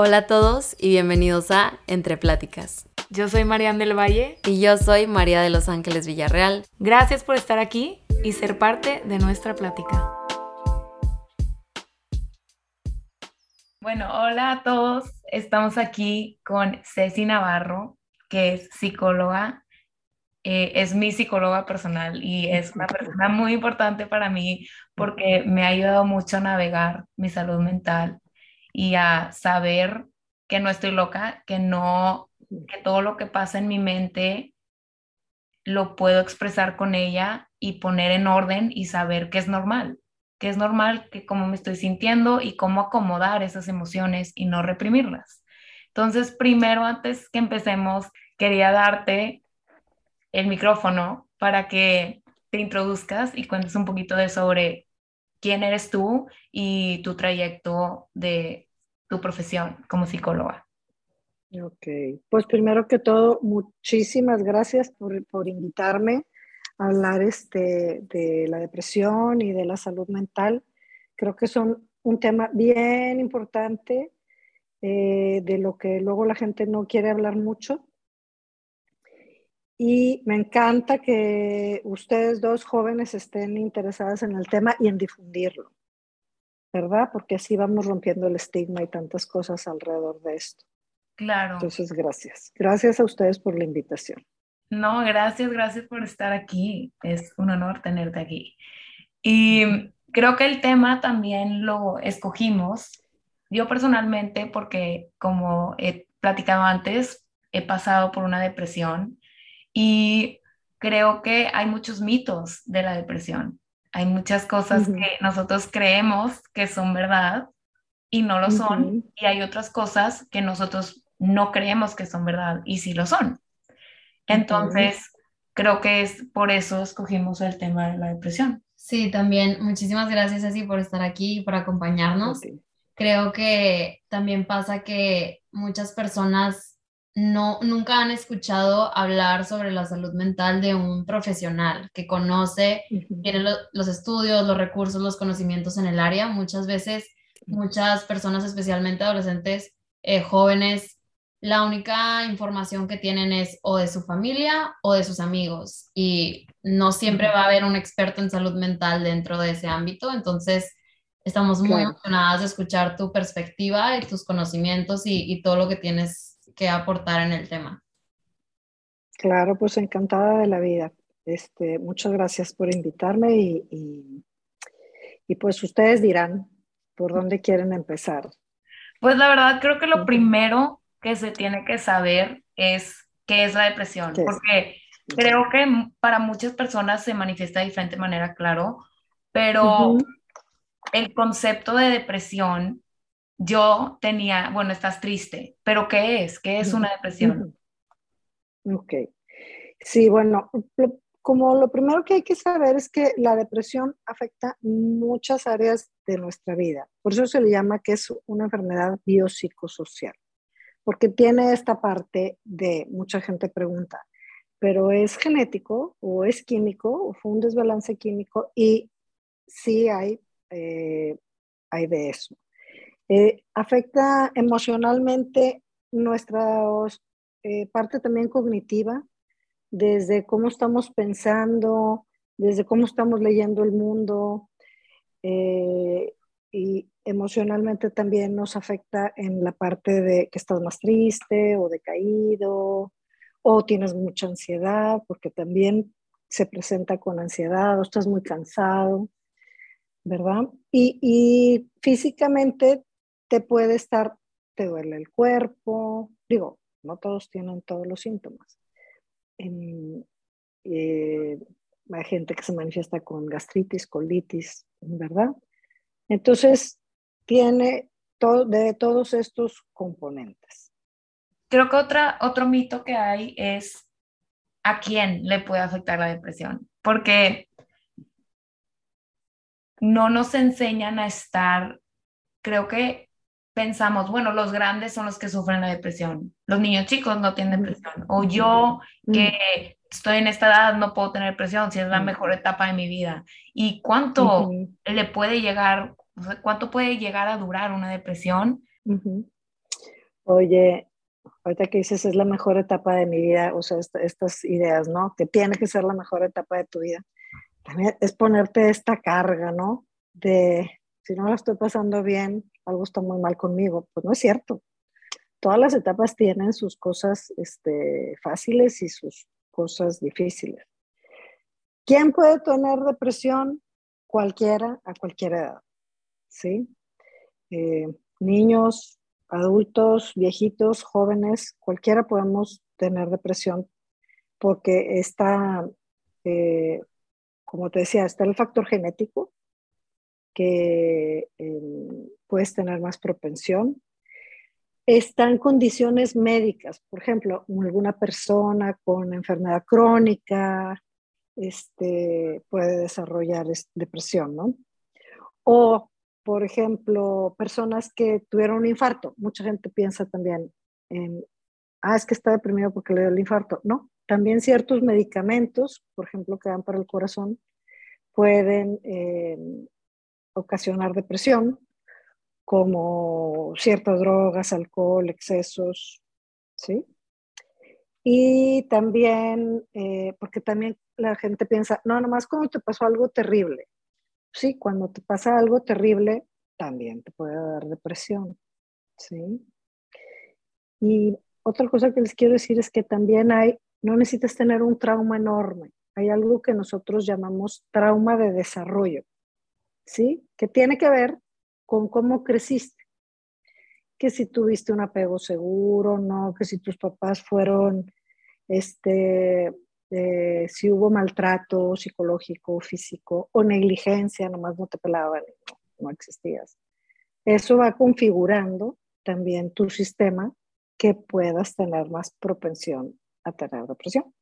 Hola a todos y bienvenidos a Entre Pláticas. Yo soy Marian del Valle. Y yo soy María de Los Ángeles Villarreal. Gracias por estar aquí y ser parte de nuestra plática. Bueno, hola a todos. Estamos aquí con Ceci Navarro, que es psicóloga. Eh, es mi psicóloga personal y es una persona muy importante para mí porque me ha ayudado mucho a navegar mi salud mental y a saber que no estoy loca, que no, que todo lo que pasa en mi mente lo puedo expresar con ella y poner en orden y saber que es normal, que es normal que cómo me estoy sintiendo y cómo acomodar esas emociones y no reprimirlas. Entonces, primero, antes que empecemos, quería darte el micrófono para que te introduzcas y cuentes un poquito de sobre quién eres tú y tu trayecto de tu profesión como psicóloga. Ok, pues primero que todo, muchísimas gracias por, por invitarme a hablar este, de la depresión y de la salud mental. Creo que son un tema bien importante, eh, de lo que luego la gente no quiere hablar mucho. Y me encanta que ustedes dos jóvenes estén interesadas en el tema y en difundirlo, ¿verdad? Porque así vamos rompiendo el estigma y tantas cosas alrededor de esto. Claro. Entonces, gracias. Gracias a ustedes por la invitación. No, gracias, gracias por estar aquí. Es un honor tenerte aquí. Y creo que el tema también lo escogimos, yo personalmente, porque como he platicado antes, he pasado por una depresión y creo que hay muchos mitos de la depresión. Hay muchas cosas que nosotros creemos que son verdad y no lo son. Y hay otras cosas que nosotros no creemos que son verdad y sí lo son. Entonces, creo que es por eso escogimos el tema de la depresión. Sí, también muchísimas gracias, Ceci, por estar aquí y por acompañarnos. Creo que también pasa que muchas personas no, nunca han escuchado hablar sobre la salud mental de un profesional que conoce, tiene los estudios, los recursos, los conocimientos en el área. Muchas veces, muchas personas, especialmente adolescentes, eh, jóvenes, la única información que tienen es o de su familia o de sus amigos y no siempre va a haber un experto en salud mental dentro de ese ámbito, entonces estamos muy emocionadas de escuchar tu perspectiva y tus conocimientos y, todo lo que tienes que aportar en el tema. Claro, pues encantada de la vida. Este, muchas gracias por invitarme y, y pues ustedes dirán por dónde quieren empezar. Pues la verdad creo que lo primero que se tiene que saber es qué es la depresión, porque creo que para muchas personas se manifiesta de diferente manera, claro, pero el concepto de depresión, yo tenía, bueno, estás triste, pero ¿qué es? ¿Qué es una depresión? Ok. Sí, bueno, como lo primero que hay que saber es que la depresión afecta muchas áreas de nuestra vida. Por eso se le llama que es una enfermedad biopsicosocial porque tiene esta parte de, mucha gente pregunta, pero ¿es genético o es químico o fue un desbalance químico? Y sí hay, eh, hay de eso. Eh, afecta emocionalmente nuestra eh, parte también cognitiva, desde cómo estamos pensando, desde cómo estamos leyendo el mundo, y emocionalmente también nos afecta en la parte de que estás más triste o decaído o tienes mucha ansiedad porque también se presenta con ansiedad o estás muy cansado, ¿verdad? Y, físicamente te puede estar, te duele el cuerpo, digo, no todos tienen todos los síntomas. Eh, hay gente que se manifiesta con gastritis, colitis, ¿verdad? Entonces, tiene todo, de todos estos componentes. Creo que otra, otro mito que hay es a quién le puede afectar la depresión, porque no nos enseñan a estar, creo que pensamos, bueno, los grandes son los que sufren la depresión, los niños chicos no tienen depresión, o yo que estoy en esta edad no puedo tener depresión si es la mejor etapa de mi vida. ¿Y cuánto le puede llegar cuánto puede llegar a durar una depresión. Oye, ahorita que dices es la mejor etapa de mi vida, o sea, estas ideas, ¿no? Que tiene que ser la mejor etapa de tu vida. También es ponerte esta carga, ¿no? De si no la estoy pasando bien, algo está muy mal conmigo. Pues no es cierto. Todas las etapas tienen sus cosas este, fáciles y sus cosas difíciles. ¿Quién puede tener depresión? Cualquiera, a cualquier edad. ¿Sí? Eh, niños, adultos, viejitos, jóvenes, cualquiera podemos tener depresión porque está, eh, como te decía, está el factor genético, que eh, puedes tener más propensión. Están condiciones médicas, por ejemplo, alguna persona con enfermedad crónica este, puede desarrollar depresión, ¿no? O por ejemplo, personas que tuvieron un infarto. Mucha gente piensa también en, ah, es que está deprimido porque le dio el infarto. No, también ciertos medicamentos, por ejemplo, que dan para el corazón, pueden eh, ocasionar depresión, como ciertas drogas, alcohol, excesos, ¿sí? Y también, eh, porque también la gente piensa, no, nomás cuando te pasó algo terrible, sí, cuando te pasa algo terrible, también te puede dar depresión, ¿sí? Y otra cosa que les quiero decir es que también hay, no necesitas tener un trauma enorme, hay algo que nosotros llamamos trauma de desarrollo, ¿sí? Que tiene que ver con cómo creciste, que si tuviste un apego seguro, no, que si tus papás fueron, este, eh, si hubo maltrato psicológico, físico o negligencia, nomás no te pelaban, no, existías. Eso va configurando también tu sistema que puedas tener más propensión a tener depresión.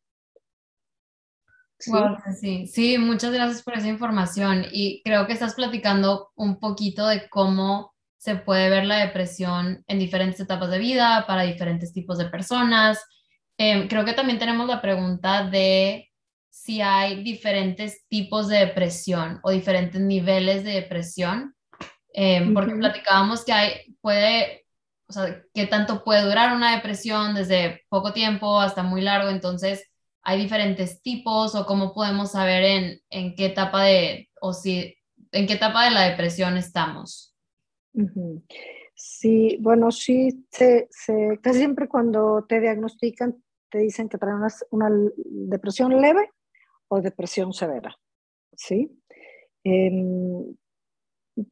¿Sí? sí, sí, muchas gracias por esa información. Y creo que estás platicando un poquito de cómo se puede ver la depresión en diferentes etapas de vida para diferentes tipos de personas. Em, creo que también tenemos la pregunta de si hay diferentes tipos de depresión o diferentes niveles de depresión, em, porque platicábamos que hay, puede, o sea, que tanto puede durar una depresión desde poco tiempo hasta muy largo, entonces hay diferentes tipos o cómo podemos saber en, en qué etapa de, o si, en qué etapa de la depresión estamos. Sí, bueno, sí, se, casi siempre cuando te diagnostican te dicen que traen una, depresión leve o depresión severa, ¿sí? Em,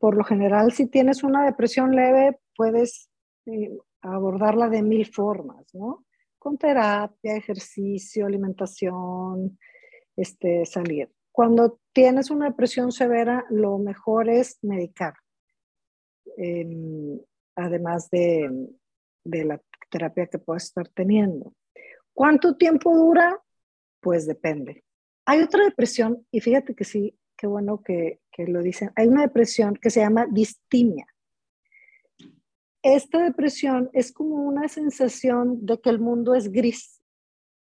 por lo general, si tienes una depresión leve, puedes eh, abordarla de mil formas, ¿no? Con terapia, ejercicio, alimentación, este, salir. Cuando tienes una depresión severa, lo mejor es medicar, em, además de, de la terapia que puedas estar teniendo. ¿Cuánto tiempo dura? Pues depende. Hay otra depresión, y fíjate que sí, qué bueno que, lo dicen. Hay una depresión que se llama distimia. Esta depresión es como una sensación de que el mundo es gris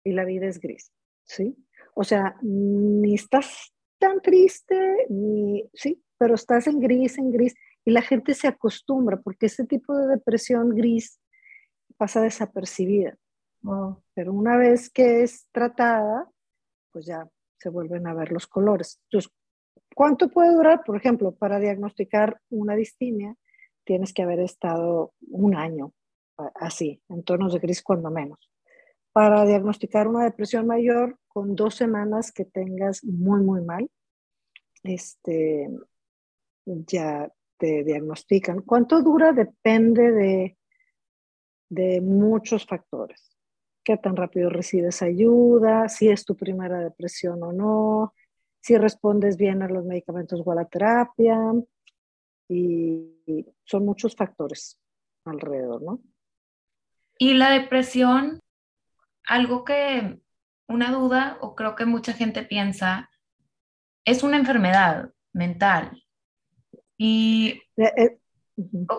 y la vida es gris, ¿sí? O sea, ni estás tan triste, ni, sí, pero estás en gris, en gris, y la gente se acostumbra porque ese tipo de depresión gris pasa desapercibida. Pero una vez que es tratada, pues ya se vuelven a ver los colores. Entonces, ¿cuánto puede durar? Por ejemplo, para diagnosticar una distimia, tienes que haber estado un año así, en tonos de gris cuando menos. Para diagnosticar una depresión mayor, con dos semanas que tengas muy, muy mal, este, ya te diagnostican. ¿Cuánto dura? Depende de, de muchos factores qué tan rápido recibes ayuda, si es tu primera depresión o no, si respondes bien a los medicamentos o a la terapia. Y son muchos factores alrededor, ¿no? Y la depresión, algo que, una duda, o creo que mucha gente piensa, es una enfermedad mental. Y eh, eh,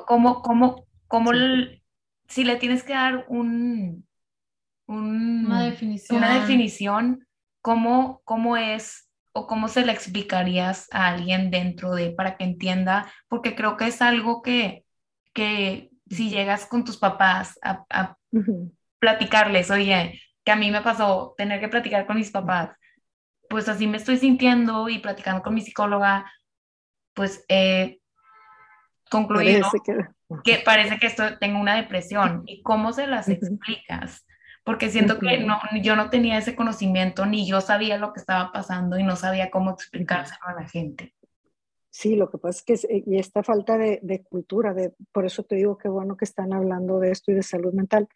como, como, como si le tienes que dar un, una definición, una definición ¿cómo, cómo es o cómo se le explicarías a alguien dentro de para que entienda, porque creo que es algo que, que si llegas con tus papás a, platicarles, oye, que a mí me pasó tener que platicar con mis papás, pues así me estoy sintiendo y platicando con mi psicóloga, pues eh, concluido que... parece que esto, tengo una depresión. ¿Y cómo se las explicas? Porque siento que no, yo no tenía ese conocimiento, ni yo sabía lo que estaba pasando y no sabía cómo explicárselo a la gente. Sí, lo que pasa es que eh, y esta falta de, de, cultura, de, por eso te digo que bueno que están hablando de esto y de salud mental.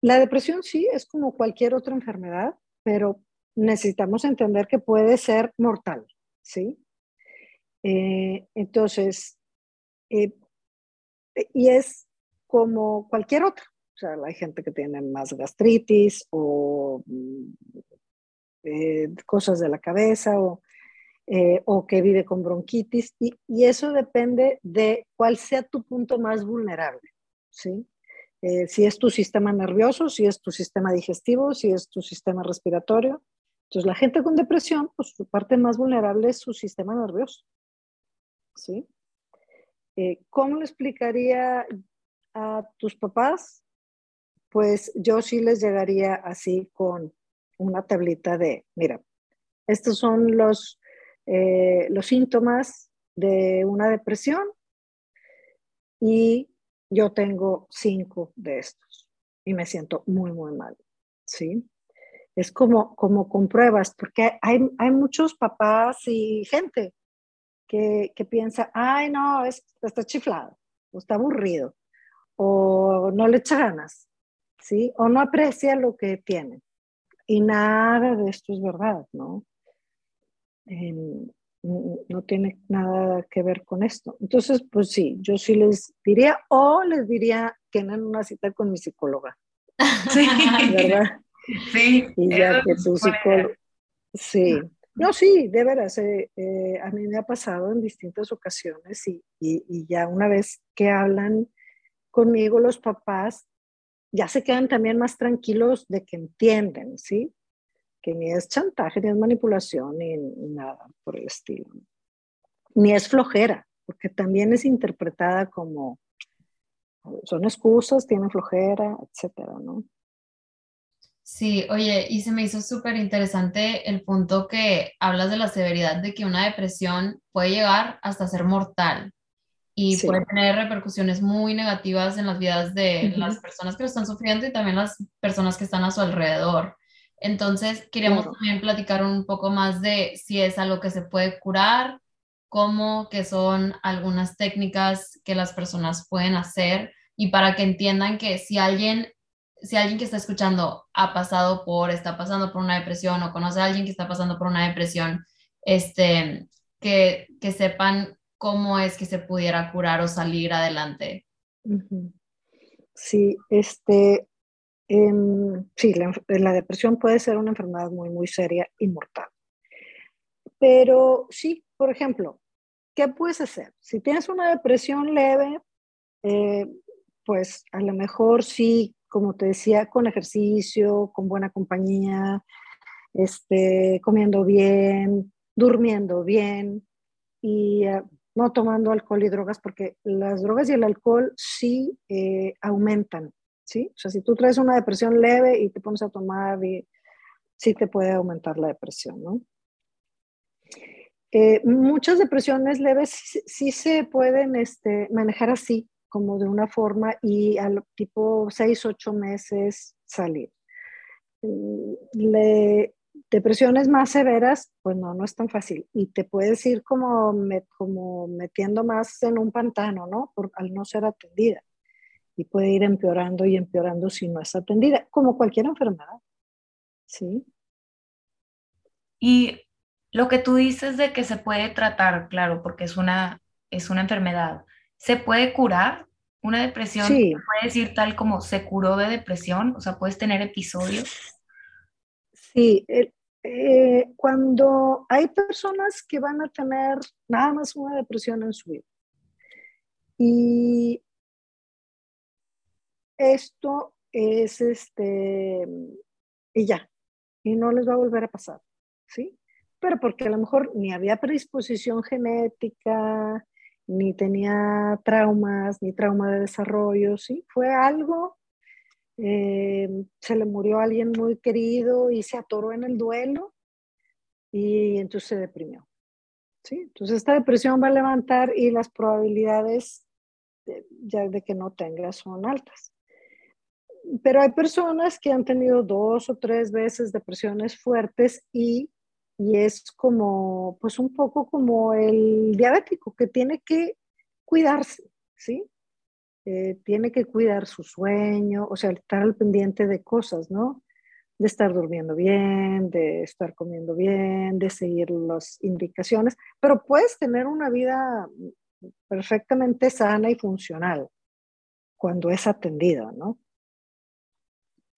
La depresión sí es como cualquier otra enfermedad, pero necesitamos entender que puede ser mortal, ¿sí? Eh, entonces, eh, y es como cualquier otra. O sea, hay gente que tiene más gastritis o mm, cosas de la cabeza o eh, o que vive con bronquitis, y, eso depende de cuál sea tu punto más vulnerable, ¿sí? Eh, si es tu sistema nervioso, si es tu sistema digestivo, si es tu sistema respiratorio. Entonces, la gente con depresión, pues su parte más vulnerable es su sistema nervioso, ¿sí? Eh, ¿Cómo le explicaría a tus papás? Pues yo sí les llegaría así con una tablita de, mira, estos son los eh, los síntomas de una depresión y yo tengo cinco de estos y me siento muy, muy mal, ¿sí? Es como, como con pruebas, porque hay, hay muchos papás y gente que, que piensa, ay, no, es, está chiflado, o está aburrido, o no le echa ganas, ¿sí? O no aprecia lo que tiene. Y nada de esto es verdad, ¿no? no tiene nada que ver con esto. Entonces, pues sí, yo sí les diría, o les diría, tienen una cita con mi psicóloga. Sí. ¿Verdad? Sí. Y ya que tu psicólogo. Sí. No, sí, de veras, eh, eh, a mí me ha pasado en distintas ocasiones y, y, y, ya una vez que hablan conmigo los papás, ya se quedan también más tranquilos de que entienden, ¿sí? que ni es chantaje, ni es manipulación, ni, nada por el estilo. Ni es flojera, porque también es interpretada como son excusas, tienen flojera, etcétera, ¿no? Sí, oye, y se me hizo súper interesante el punto que hablas de la severidad de que una depresión puede llegar hasta ser mortal y puede tener repercusiones muy negativas en las vidas de las personas que lo están sufriendo y también las personas que están a su alrededor. Entonces, queremos también platicar un poco más de si es algo que se puede curar, cómo, que son algunas técnicas que las personas pueden hacer y para que entiendan que si alguien, si alguien que está escuchando ha pasado por, está pasando por una depresión o conoce a alguien que está pasando por una depresión, este, que, que sepan cómo es que se pudiera curar o salir adelante. Sí, este, Em, sí, la, depresión puede ser una enfermedad muy, muy seria y mortal. Pero sí, por ejemplo, ¿qué puedes hacer? Si tienes una depresión leve, eh, pues a lo mejor sí, como te decía, con ejercicio, con buena compañía, este, comiendo bien, durmiendo bien y eh, no tomando alcohol y drogas, porque las drogas y el alcohol sí eh, aumentan ¿sí? O sea, si tú traes una depresión leve y te pones a tomar, sí te puede aumentar la depresión, ¿no? Eh, muchas depresiones leves sí, se pueden este, manejar así, como de una forma, y al tipo 6, 8 meses salir. Mm, le, depresiones más severas, pues no, no es tan fácil. Y te puedes ir como, como metiendo más en un pantano, ¿no? Por, al no ser atendida y puede ir empeorando y empeorando si no es atendida, como cualquier enfermedad. ¿Sí? Y lo que tú dices de que se puede tratar, claro, porque es una, es una enfermedad, ¿se puede curar una depresión? Sí. ¿Se puede decir tal como se curó de depresión? O sea, ¿puedes tener episodios? Sí, eh, cuando hay personas que van a tener nada más una depresión en su vida y esto es este, y ya, y no les va a volver a pasar, ¿sí? Pero porque a lo mejor ni había predisposición genética, ni tenía traumas, ni trauma de desarrollo, ¿sí? Fue algo, eh, se le murió alguien muy querido y se atoró en el duelo y entonces se deprimió, ¿sí? Entonces esta depresión va a levantar y las probabilidades de, ya de que no tenga son altas. Pero hay personas que han tenido dos o tres veces depresiones fuertes y y es como, pues un poco como el diabético que tiene que cuidarse, ¿sí? Eh, tiene que cuidar su sueño, o sea, estar al pendiente de cosas, ¿no? De estar durmiendo bien, de estar comiendo bien, de seguir las indicaciones, pero puedes tener una vida perfectamente sana y funcional cuando es atendida, ¿no?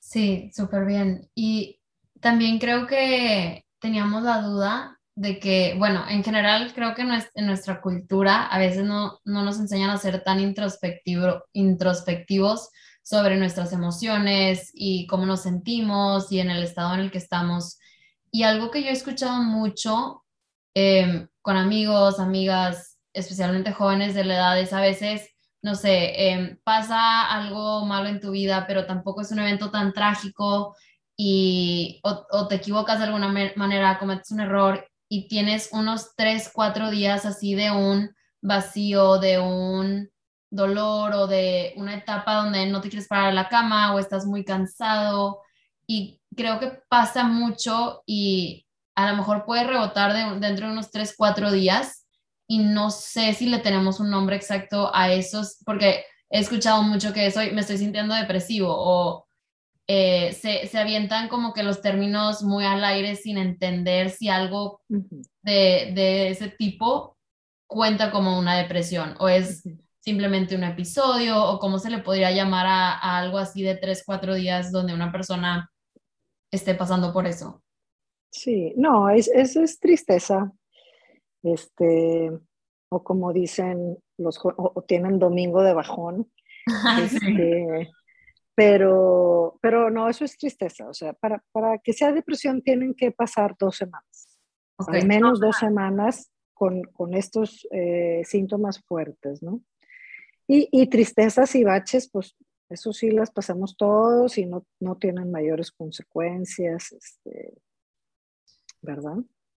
Sí, súper bien. Y también creo que teníamos la duda de que, bueno, en general creo que en nuestra cultura a veces no, no nos enseñan a ser tan introspectivo, introspectivos sobre nuestras emociones y cómo nos sentimos y en el estado en el que estamos. Y algo que yo he escuchado mucho em, con amigos, amigas, especialmente jóvenes de la edad, es a veces, no sé, em, pasa algo malo en tu vida, pero tampoco es un evento tan trágico y o, te equivocas de alguna manera, cometes un error y tienes unos tres, cuatro días así de un vacío, de un dolor o de una etapa donde no te quieres parar a la cama o estás muy cansado. Y creo que pasa mucho y a lo mejor puede rebotar dentro de unos tres, cuatro días y no sé si le tenemos un nombre exacto a esos porque he escuchado mucho que soy, me estoy sintiendo depresivo o eh, se, se, avientan como que los términos muy al aire sin entender si algo de, de, ese tipo cuenta como una depresión o es simplemente un episodio o cómo se le podría llamar a, algo así de tres, cuatro días donde una persona esté pasando por eso. Sí, no, es, es, tristeza. Este, o como dicen los o, tienen domingo de bajón. Este, pero, pero no, eso es tristeza. O sea, para, para que sea depresión tienen que pasar dos semanas. Al menos dos semanas con, con estos eh, síntomas fuertes, ¿no? Y, y, tristezas y baches, pues eso sí las pasamos todos y no, no tienen mayores consecuencias, este, ¿verdad?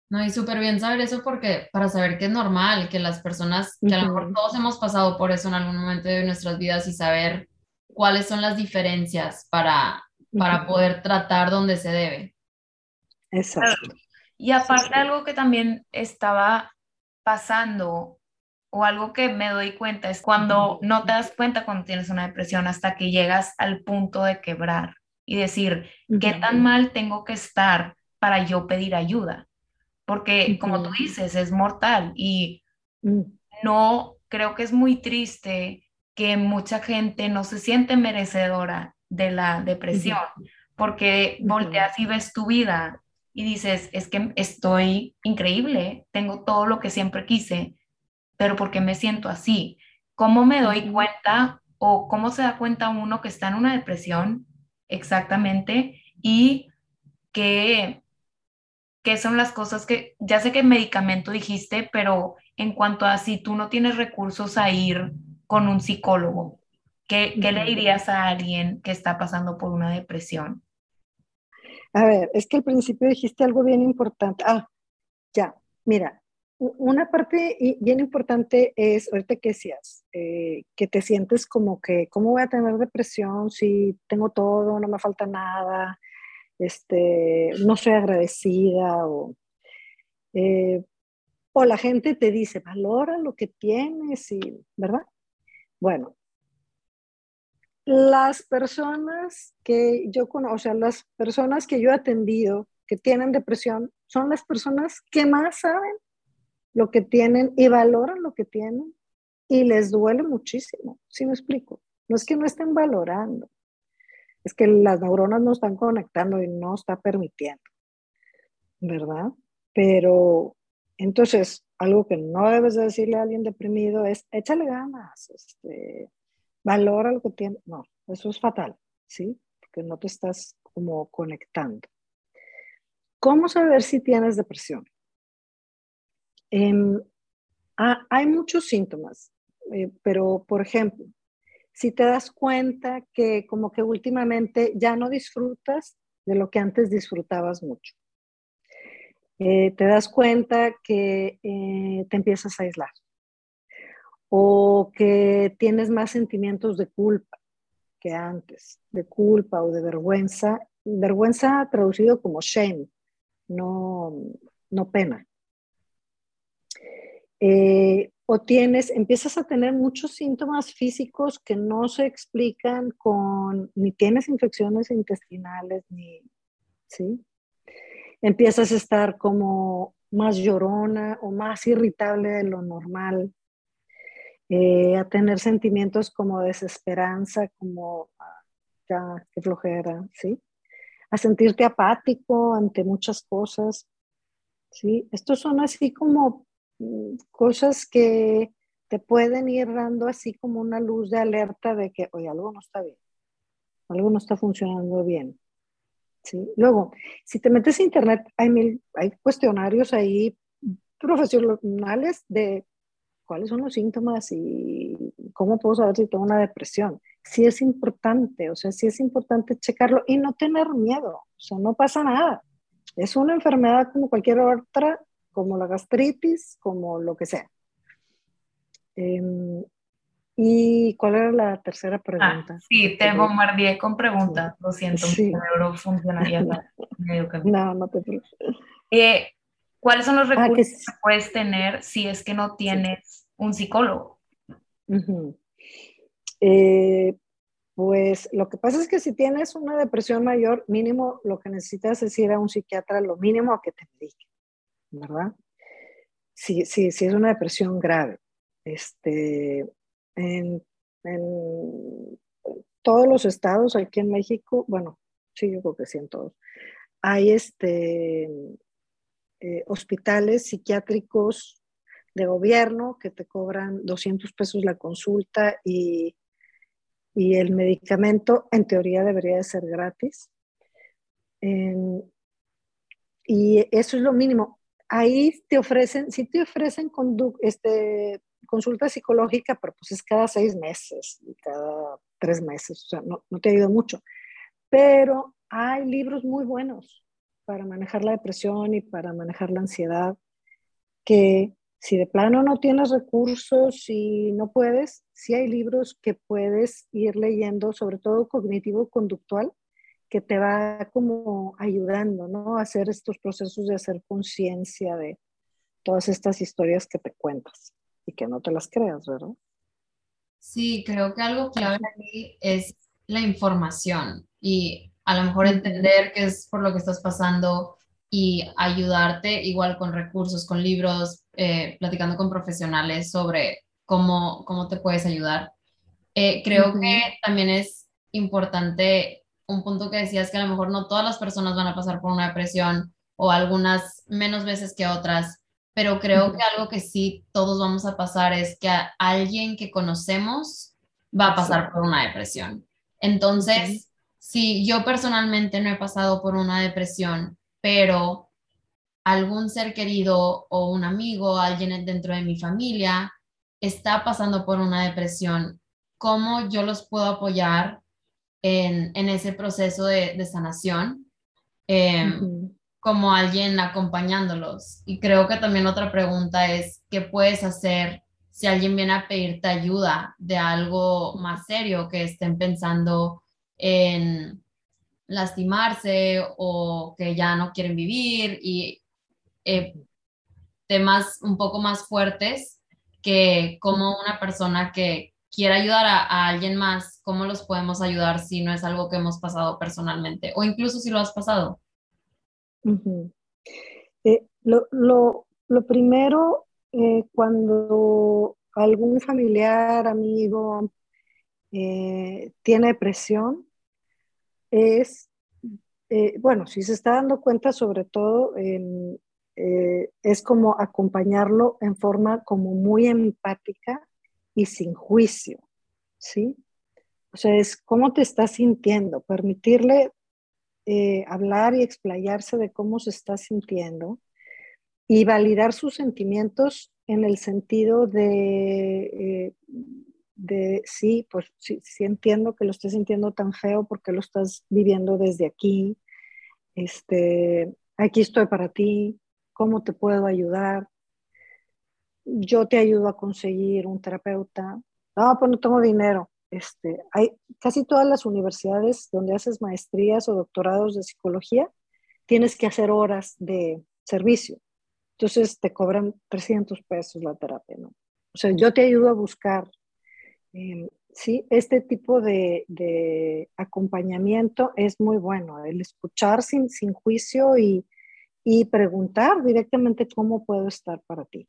No, y súper bien saber eso porque para saber que es normal, que las personas, que a lo mejor todos hemos pasado por eso en algún momento de nuestras vidas y saber cuáles son las diferencias para, para poder tratar donde se debe. Exacto. Y aparte algo que también estaba pasando o algo que me doy cuenta es cuando no te das cuenta cuando tienes una depresión hasta que llegas al punto de quebrar y decir, ¿qué tan mal tengo que estar para yo pedir ayuda? Porque como tú dices, es mortal y mm. no creo que es muy triste que mucha gente no se siente merecedora de la depresión, porque volteas y ves tu vida y dices, es que estoy increíble, tengo todo lo que siempre quise, pero ¿por qué me siento así? ¿Cómo me doy cuenta o cómo se da cuenta uno que está en una depresión exactamente. Y qué, qué son las cosas que, ya sé que medicamento dijiste, pero en cuanto a si tú no tienes recursos a ir con un psicólogo? ¿Qué, le dirías a alguien que está pasando por una depresión? A ver, es que al principio dijiste algo bien importante. Ah, ya, mira, una parte bien importante es, ahorita que decías, eh, que te sientes como que, ¿cómo voy a tener depresión si tengo todo, no me falta nada, este, no soy agradecida o... Eh, o la gente te dice, valora lo que tienes, y, ¿verdad? Bueno, las personas que yo conozco, o sea, las personas que yo he atendido que tienen depresión, son las personas que más saben lo que tienen y valoran lo que tienen y les duele muchísimo, ¿sí me explico? No es que no estén valorando, es que las neuronas no están conectando y no está permitiendo, ¿verdad? Pero entonces, algo que no debes de decirle a alguien deprimido es, échale ganas, este, valora lo que tiene. No, eso es fatal, ¿sí? Porque no te estás como conectando. ¿Cómo saber si tienes depresión? Em, hay muchos síntomas, eh, pero por ejemplo, si te das cuenta que como que últimamente ya no disfrutas de lo que antes disfrutabas mucho. Eh, te das cuenta que eh, te empiezas a aislar o que tienes más sentimientos de culpa que antes, de culpa o de vergüenza, vergüenza traducido como shame, no, no pena. Eh, o tienes, empiezas a tener muchos síntomas físicos que no se explican con, ni tienes infecciones intestinales, ni, ¿sí? Empiezas a estar como más llorona o más irritable de lo normal, eh, a tener sentimientos como desesperanza, como ah, ya, qué flojera, ¿sí? A sentirte apático ante muchas cosas, ¿sí? Estos son así como mm, cosas que te pueden ir dando así como una luz de alerta de que, oye, algo no está bien, algo no está funcionando bien. ¿Sí? Luego, si te metes a internet, hay, mil, hay cuestionarios ahí profesionales de cuáles son los síntomas y cómo puedo saber si tengo una depresión. Sí es importante, o sea, sí es importante checarlo y no tener miedo, o sea, no pasa nada. Es una enfermedad como cualquier otra, como la gastritis, como lo que sea. Em, ¿Y cuál era la tercera ah, pregunta? sí, te bombardeé con preguntas, lo siento, mi cerebro funcionaría medio No, no te preocupes. Eh, ¿Cuáles son los ah, recursos que, puedes tener si es que no tienes un psicólogo? Eh, pues lo que pasa es que si tienes una depresión mayor, mínimo lo que necesitas es ir a un psiquiatra, lo mínimo a que te medique, ¿verdad? Si, si, si es una depresión grave. Este, en, en todos los estados aquí en México, bueno, sí, yo creo que sí en todos, hay este, eh, hospitales psiquiátricos de gobierno que te cobran 200 pesos la consulta y, y el medicamento en teoría debería de ser gratis. y eso es lo mínimo. Ahí te ofrecen, si te ofrecen este, consulta psicológica, pero pues es cada seis meses, cada tres meses, o sea, no, no te ido mucho. Pero hay libros muy buenos para manejar la depresión y para manejar la ansiedad, que si de plano no tienes recursos y no puedes, sí hay libros que puedes ir leyendo, sobre todo cognitivo-conductual, que te va como ayudando, ¿no? A hacer estos procesos de hacer conciencia de todas estas historias que te cuentas y que no te las creas, ¿verdad? Sí, creo que algo clave aquí es la información y a lo mejor entender qué es por lo que estás pasando y ayudarte igual con recursos, con libros, eh, platicando con profesionales sobre cómo, cómo te puedes ayudar. Eh, creo que también es importante un punto que decías que a lo mejor no todas las personas van a pasar por una depresión o algunas menos veces que otras, pero creo que algo que sí todos vamos a pasar es que alguien que conocemos va a pasar por una depresión. Entonces, si yo personalmente no he pasado por una depresión, pero algún ser querido o un amigo, alguien dentro de mi familia está pasando por una depresión, ¿cómo yo los puedo apoyar en, ese proceso de, sanación? Em, como alguien acompañándolos. Y creo que también otra pregunta es, ¿qué puedes hacer si alguien viene a pedirte ayuda de algo más serio que estén pensando en lastimarse o que ya no quieren vivir y eh, temas un poco más fuertes que como una persona que quiera ayudar a, alguien más, ¿cómo los podemos ayudar si no es algo que hemos pasado personalmente o incluso si lo has pasado? Eh, lo, primero, eh, cuando algún familiar, amigo tiene depresión, es, eh, bueno, si se está dando cuenta sobre todo, eh, es como acompañarlo en forma como muy empática y sin juicio, ¿sí? O sea, es cómo te estás sintiendo, permitirle eh, hablar y explayarse de cómo se está sintiendo y validar sus sentimientos en el sentido de, eh, de sí, pues sí, entiendo que lo estés sintiendo tan feo porque lo estás viviendo desde aquí. Este, aquí estoy para ti, ¿cómo te puedo ayudar? Yo te ayudo a conseguir un terapeuta. No, pues no tengo dinero. Este, hay casi todas las universidades donde haces maestrías o doctorados de psicología, tienes que hacer horas de servicio. Entonces te cobran 300 pesos la terapia, ¿no? O sea, yo te ayudo a buscar, em, sí, este tipo de, de, acompañamiento es muy bueno, el escuchar sin, sin juicio y, y preguntar directamente cómo puedo estar para ti.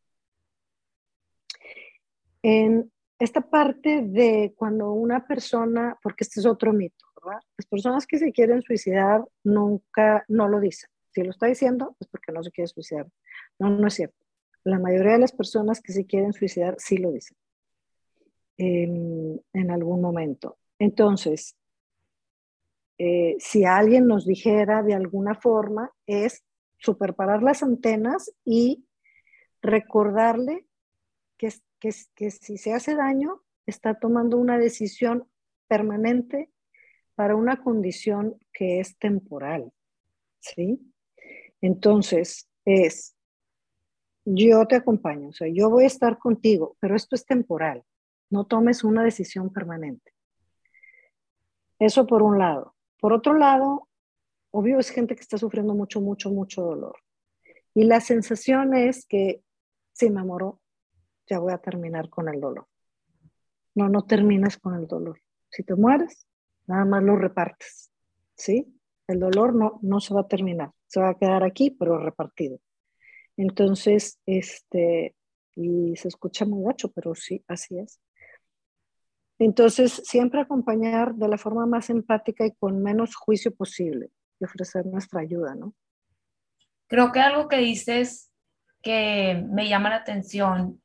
En esta parte de cuando una persona, porque este es otro mito, ¿verdad? Las personas que se quieren suicidar nunca, no lo dicen. Si lo está diciendo, es porque no se quiere suicidar. No, no es cierto. La mayoría de las personas que se quieren suicidar sí lo dicen en, algún momento. Entonces, eh, si alguien nos dijera de alguna forma, es superparar las antenas y recordarle que, que, que si se hace daño, está tomando una decisión permanente para una condición que es temporal. ¿Sí? Entonces, es, yo te acompaño, o sea, yo voy a estar contigo, pero esto es temporal. No tomes una decisión permanente. Eso por un lado. Por otro lado, obvio es gente que está sufriendo mucho, mucho, mucho dolor. Y la sensación es que si me amoro, ya voy a terminar con el dolor. No, no terminas con el dolor. Si te mueres, nada más lo repartes. ¿Sí? El dolor no, no se va a terminar se va a quedar aquí, pero repartido. Entonces, este, y se escucha muy gacho, pero sí, así es. Entonces, siempre acompañar de la forma más empática y con menos juicio posible y ofrecer nuestra ayuda, ¿no? Creo que algo que dices que me llama la atención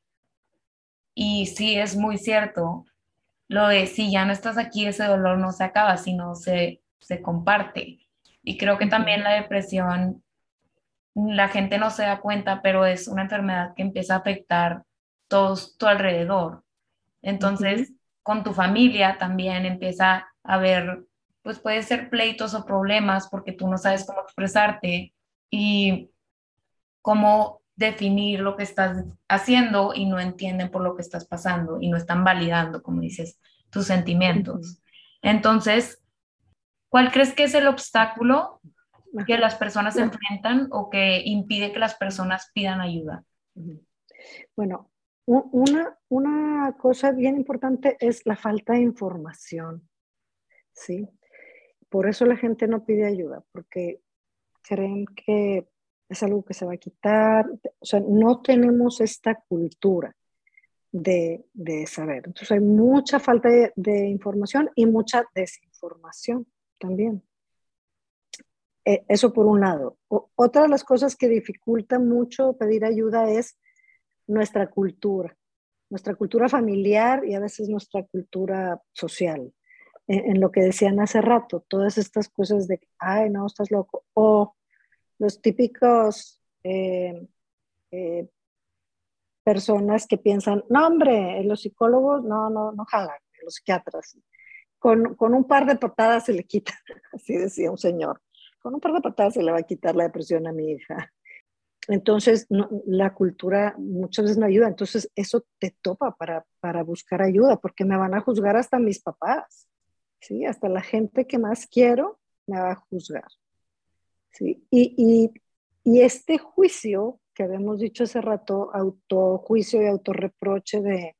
y sí es muy cierto, lo de si ya no estás aquí, ese dolor no se acaba, sino se, se comparte. Y creo que también la depresión, la gente no se da cuenta, pero es una enfermedad que empieza a afectar todo tu alrededor. Entonces, con tu familia también empieza a haber, pues puede ser pleitos o problemas porque tú no sabes cómo expresarte y cómo definir lo que estás haciendo y no entienden por lo que estás pasando y no están validando, como dices, tus sentimientos. Entonces, ¿Cuál crees que es el obstáculo que las personas enfrentan o que impide que las personas pidan ayuda? Bueno, una, una cosa bien importante es la falta de información, ¿sí? Por eso la gente no pide ayuda, porque creen que es algo que se va a quitar, o sea, no tenemos esta cultura de, de saber. Entonces hay mucha falta de, información y mucha desinformación también. E, eso por un lado. otra de las cosas que dificulta mucho pedir ayuda es nuestra cultura, nuestra cultura familiar y a veces nuestra cultura social. En, lo que decían hace rato, todas estas cosas de, ay, no, estás loco, o los típicos eh, eh, personas que piensan, no, hombre, los psicólogos no, no, no jalan, los psiquiatras con, un par de patadas se le quita, así decía un señor, con un par de patadas se le va a quitar la depresión a mi hija. Entonces, la cultura muchas veces no ayuda, entonces eso te topa para, para buscar ayuda, porque me van a juzgar hasta mis papás, ¿sí? Hasta la gente que más quiero me va a juzgar, ¿sí? Y, y, y este juicio que habíamos dicho hace rato, autojuicio y autorreproche de,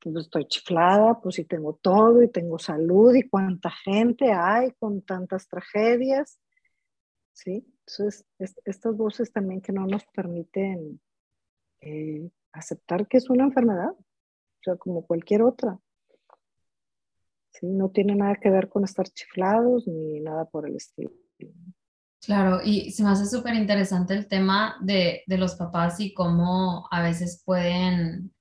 pues estoy chiflada, pues si tengo todo y tengo salud y cuánta gente hay con tantas tragedias, ¿sí? Entonces, estas voces también que no nos permiten eh, aceptar que es una enfermedad, o sea, como cualquier otra. ¿Sí? No tiene nada que ver con estar chiflados ni nada por el estilo. Claro, y se me hace súper interesante el tema de, de los papás y cómo a veces pueden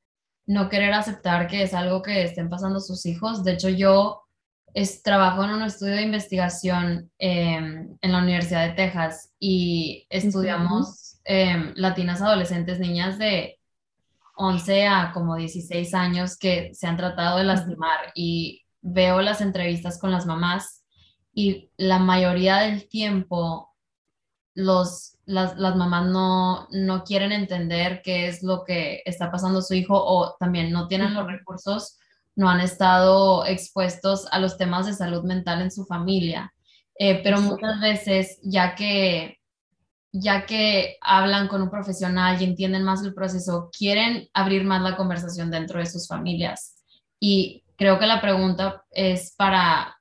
no querer aceptar que es algo que estén pasando sus hijos. De hecho, yo es, trabajo en un estudio de investigación em, en la Universidad de Texas y estudiamos em, latinas adolescentes, niñas de 11 a como 16 años que se han tratado de lastimar y veo las entrevistas con las mamás y la mayoría del tiempo los, las, mamás no, no quieren entender qué es lo que está pasando su hijo o también no tienen los recursos, no han estado expuestos a los temas de salud mental en su familia. Eh, pero muchas veces, ya que, ya que hablan con un profesional y entienden más el proceso, quieren abrir más la conversación dentro de sus familias. Y creo que la pregunta es para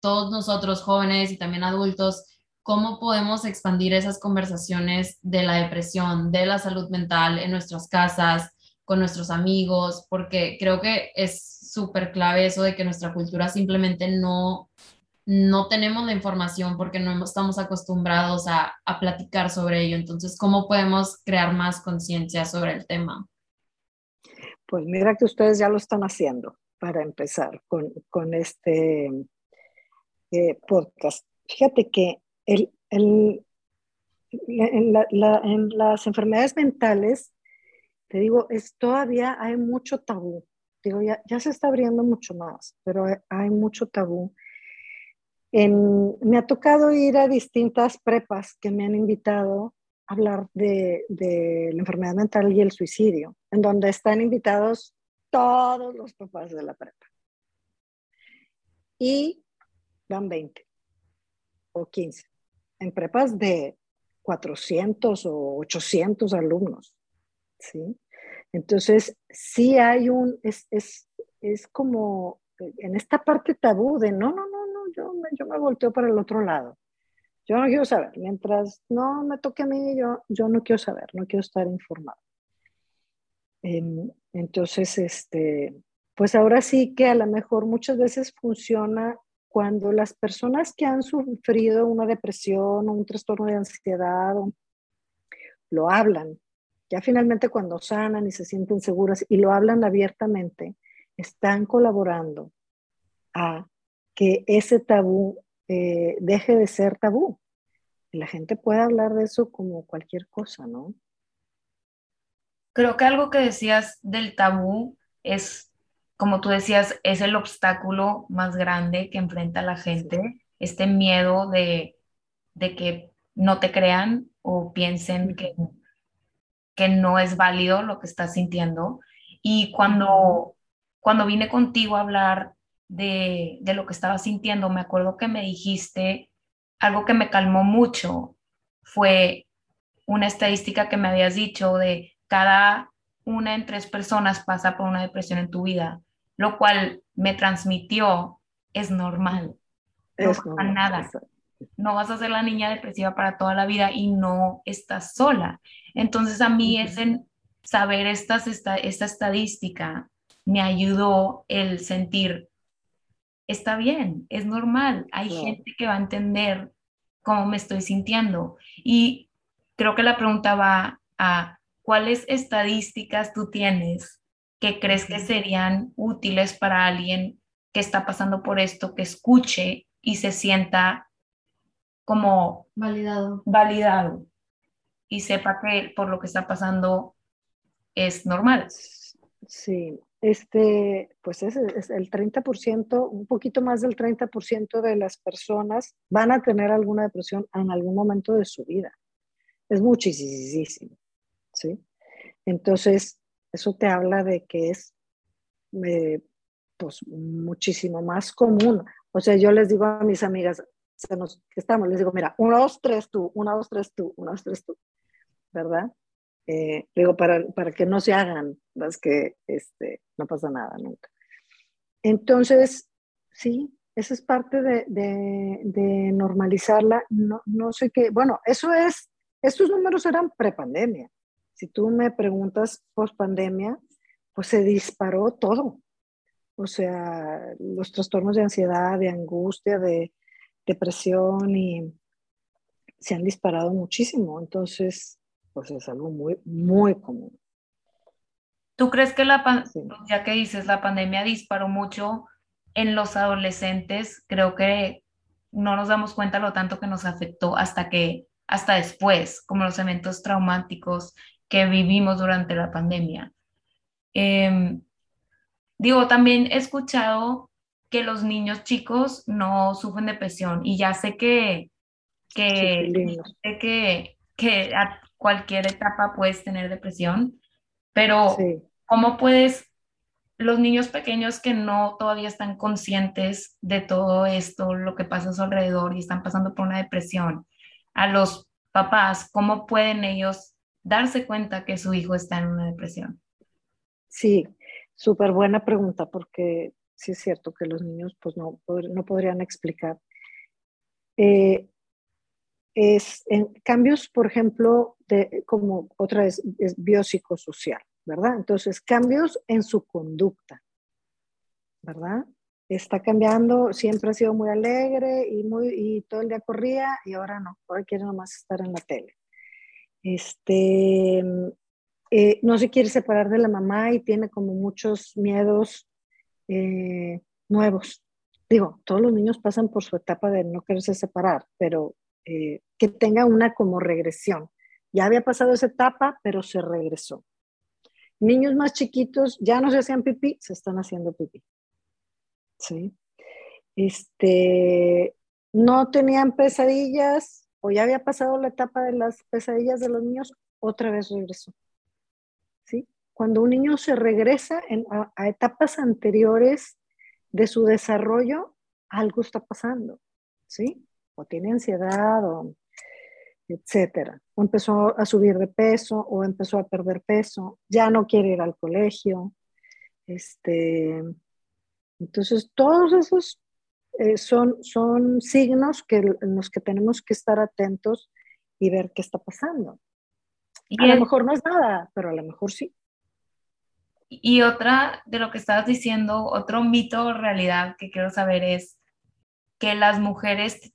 todos nosotros jóvenes y también adultos, ¿cómo podemos expandir esas conversaciones de la depresión, de la salud mental en nuestras casas, con nuestros amigos? Porque creo que es súper clave eso de que nuestra cultura simplemente no no tenemos la información porque no estamos acostumbrados a, platicar sobre ello. Entonces, ¿cómo podemos crear más conciencia sobre el tema? Pues mira que ustedes ya lo están haciendo para empezar con, este eh, podcast. Fíjate que el, en, las enfermedades mentales, te digo, es, todavía hay mucho tabú. Digo, ya, ya se está abriendo mucho más, pero hay mucho tabú me ha tocado ir a distintas prepas que me han invitado a hablar de, la enfermedad mental y el suicidio, en donde están invitados todos los papás de la prepa. Y van 20 o 15, en prepas de 400 o 800 alumnos. ¿sí? Entonces, sí hay un, es, es, es como en esta parte tabú de no, no, no, yo me, yo me volteo para el otro lado. Yo no quiero saber, mientras no me toque a mí, yo, yo no quiero saber, no quiero estar informado. entonces, este, pues ahora sí que a lo mejor muchas veces funciona cuando las personas que han sufrido una depresión o un trastorno de ansiedad lo hablan, ya finalmente cuando sanan y se sienten seguras y lo hablan abiertamente, están colaborando a que ese tabú eh, deje de ser tabú. Y la gente puede hablar de eso como cualquier cosa, ¿no? Creo que algo que decías del tabú es, como tú decías, es el obstáculo más grande que enfrenta la gente, este miedo de, que no te crean o piensen que, que no es válido lo que estás sintiendo. Y cuando, cuando vine contigo a hablar de, lo que estaba sintiendo, me acuerdo que me dijiste algo que me calmó mucho, fue una estadística que me habías dicho de cada una en tres personas pasa por una depresión en tu vida, lo cual me transmitió es normal. No pasa nada. No vas a ser la niña depresiva para toda la vida y no estás sola. Entonces a mí es en saber estas, esta, esta estadística me ayudó el sentir, está bien, es normal, hay gente que va a entender cómo me estoy sintiendo. Y creo que la pregunta va a cuáles estadísticas tú tienes que crees que serían útiles para alguien que está pasando por esto, que escuche y se sienta como validado. validado y sepa que por lo que está pasando es normal. Sí, este, pues es, es, el 30%, un poquito más del 30% de las personas van a tener alguna depresión en algún momento de su vida. Es muchísimo, Entonces, eso te habla de que es eh, pues, muchísimo más común. O sea, yo les digo a mis amigas, se estamos, les digo, mira, uno, dos, tres tú, uno, dos, tres tú, uno, dos, tres tú, ¿verdad? Eh, digo, para, para que no se hagan las que este, no pasa nada nunca. Entonces, sí, esa es parte de, de, normalizarla. No, no, sé qué, bueno, eso es, estos números eran prepandemia. Si tú me preguntas post pandemia, pues se disparó todo. O sea, los trastornos de ansiedad, de angustia, de depresión y se han disparado muchísimo. Entonces, pues es algo muy, muy común. ¿Tú crees que la, ya que dices, la pandemia disparó mucho en los adolescentes? Creo que no nos damos cuenta lo tanto que nos afectó hasta que, hasta después, como los eventos traumáticos que vivimos durante la pandemia. Em, digo, también he escuchado que los niños chicos no sufren depresión y ya sé que, que, sé que, que a cualquier etapa puedes tener depresión, pero ¿cómo puedes, los niños pequeños que no todavía están conscientes de todo esto, lo que pasa a su alrededor y están pasando por una depresión, a los papás, ¿cómo pueden ellos darse cuenta que su hijo está en una depresión? Sí, súper buena pregunta porque sí es cierto que los niños pues no, no podrían explicar. Eh, es en cambios, por ejemplo, de, como otra vez, es biopsicosocial, ¿verdad? Entonces, cambios en su conducta, ¿verdad? Está cambiando, siempre ha sido muy alegre y, muy, y todo el día corría y ahora no, ahora quiere nomás estar en la tele. Este, eh, no se quiere separar de la mamá y tiene como muchos miedos eh, nuevos. Digo, todos los niños pasan por su etapa de no quererse separar, pero eh, que tenga una como regresión. Ya había pasado esa etapa, pero se regresó. Niños más chiquitos ya no se hacían pipí, se están haciendo pipí. ¿Sí? Este, no tenían pesadillas o ya había pasado la etapa de las pesadillas de los niños, otra vez regresó. ¿Sí? Cuando un niño se regresa a etapas anteriores de su desarrollo, algo está pasando. ¿Sí? o tiene ansiedad o etcétera. O empezó a subir de peso o empezó a perder peso, ya no quiere ir al colegio. Este, entonces, todos esos eh, son, son signos que, en los que tenemos que estar atentos y ver qué está pasando. a lo mejor no es nada, pero a lo mejor sí. Y otra de lo que estabas diciendo, otro mito o realidad que quiero saber es que las mujeres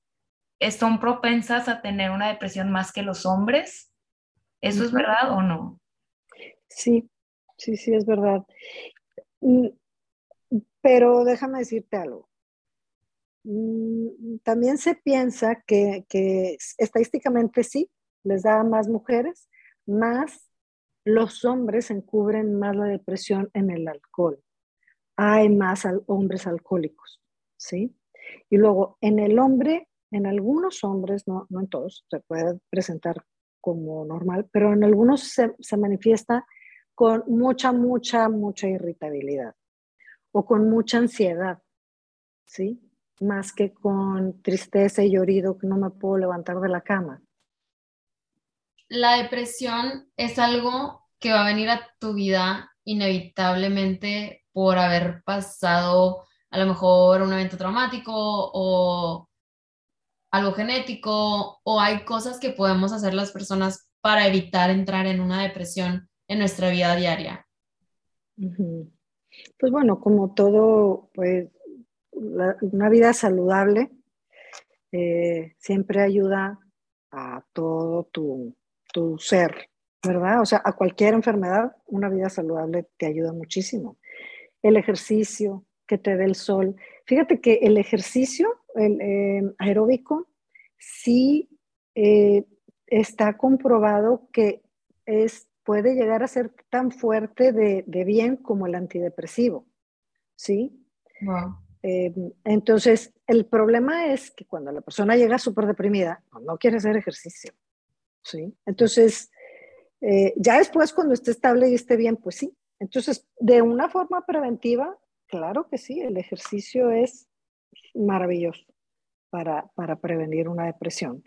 son propensas a tener una depresión más que los hombres. ¿Eso es verdad o no? Sí, sí, sí, es verdad. Mm, pero déjame decirte algo. Mm, también se piensa que, estadísticamente sí, les da más mujeres, más los hombres encubren más la depresión en el alcohol. Hay más hombres alcohólicos, ¿sí? Y luego, en el hombre en algunos hombres, no, no en todos, se puede presentar como normal, pero en algunos se, se manifiesta con mucha, mucha, mucha irritabilidad o con mucha ansiedad, ¿sí? Más que con tristeza y llorido que no me puedo levantar de la cama. La depresión es algo que va a venir a tu vida inevitablemente por haber pasado a lo mejor un evento traumático o algo genético o hay cosas que podemos hacer las personas para evitar entrar en una depresión en nuestra vida diaria? Pues bueno, como todo, pues una vida saludable eh, siempre ayuda a todo tu, tu ser, ¿verdad? O sea, a cualquier enfermedad, una vida saludable te ayuda muchísimo. El ejercicio, que te dé el sol. Fíjate que el ejercicio el, eh, aeróbico sí eh, está comprobado que es, puede llegar a ser tan fuerte de, bien como el antidepresivo. ¿Sí? Eh, entonces, el problema es que cuando la persona llega súper deprimida, no, quiere hacer ejercicio. ¿Sí? Entonces, ya después cuando esté estable y esté bien, pues sí. Entonces, de una forma preventiva, Claro que sí, el ejercicio es maravilloso para, para prevenir una depresión.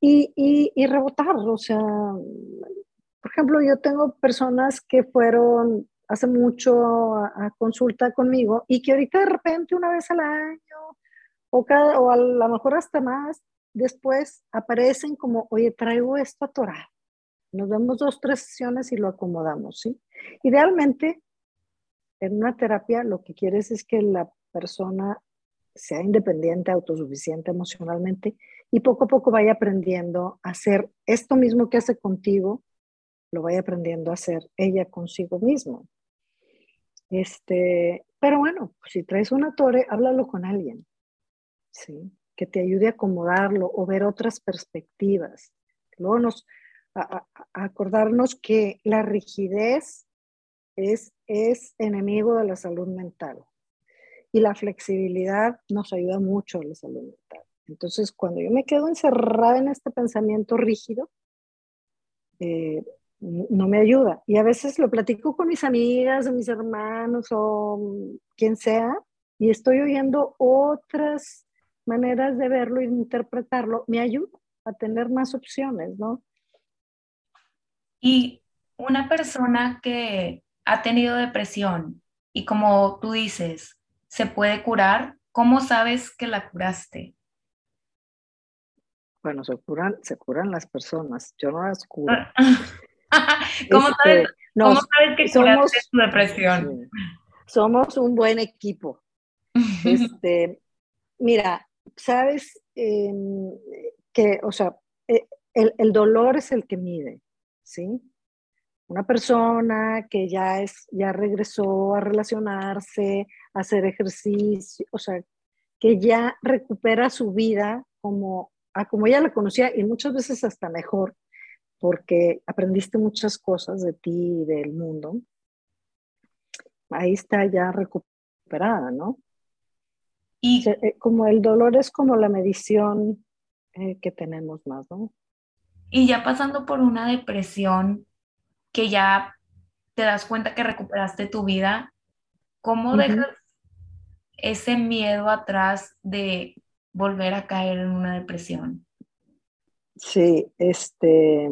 Y, y, y, rebotar, o sea, por ejemplo, yo tengo personas que fueron hace mucho a, consulta conmigo y que ahorita de repente una vez al año o, cada, o a lo mejor hasta más, después aparecen como, oye, traigo esto atorado. Nos vemos dos, tres sesiones y lo acomodamos, ¿sí? Idealmente, en una terapia lo que quieres es que la persona sea independiente, autosuficiente emocionalmente y poco a poco vaya aprendiendo a hacer esto mismo que hace contigo, lo vaya aprendiendo a hacer ella consigo mismo. Este, pero bueno, si traes una torre, háblalo con alguien, ¿sí? Que te ayude a acomodarlo o ver otras perspectivas. Luego nos, acordarnos que la rigidez es, es enemigo de la salud mental. Y la flexibilidad nos ayuda mucho a la salud mental. Entonces, cuando yo me quedo encerrada en este pensamiento rígido, eh, no me ayuda. Y a veces lo platico con mis amigas o mis hermanos o quien sea, y estoy oyendo otras maneras de verlo y de interpretarlo, me ayuda a tener más opciones, ¿no? Y una persona que ha tenido depresión y como tú dices, se puede curar, ¿cómo sabes que la curaste? Bueno, se curan, se curan las personas, yo no las curo. ¿Cómo, sabes, este, ¿Cómo, sabes, que somos, tu depresión? somos un buen equipo. Este, mira, sabes em, que, o sea, e, el, el, dolor es el que mide, ¿sí? Una persona que ya, es, ya regresó a relacionarse, a hacer ejercicio, o sea, que ya recupera su vida como, como ella la conocía y muchas veces hasta mejor, porque aprendiste muchas cosas de ti y del mundo. Ahí está ya recuperada, ¿no? Y eh, como el dolor es como la medición eh, que tenemos más, ¿no? Y ya pasando por una depresión que ya te das cuenta que recuperaste tu vida, ¿cómo dejas ese miedo atrás de volver a caer en una depresión? Sí, este,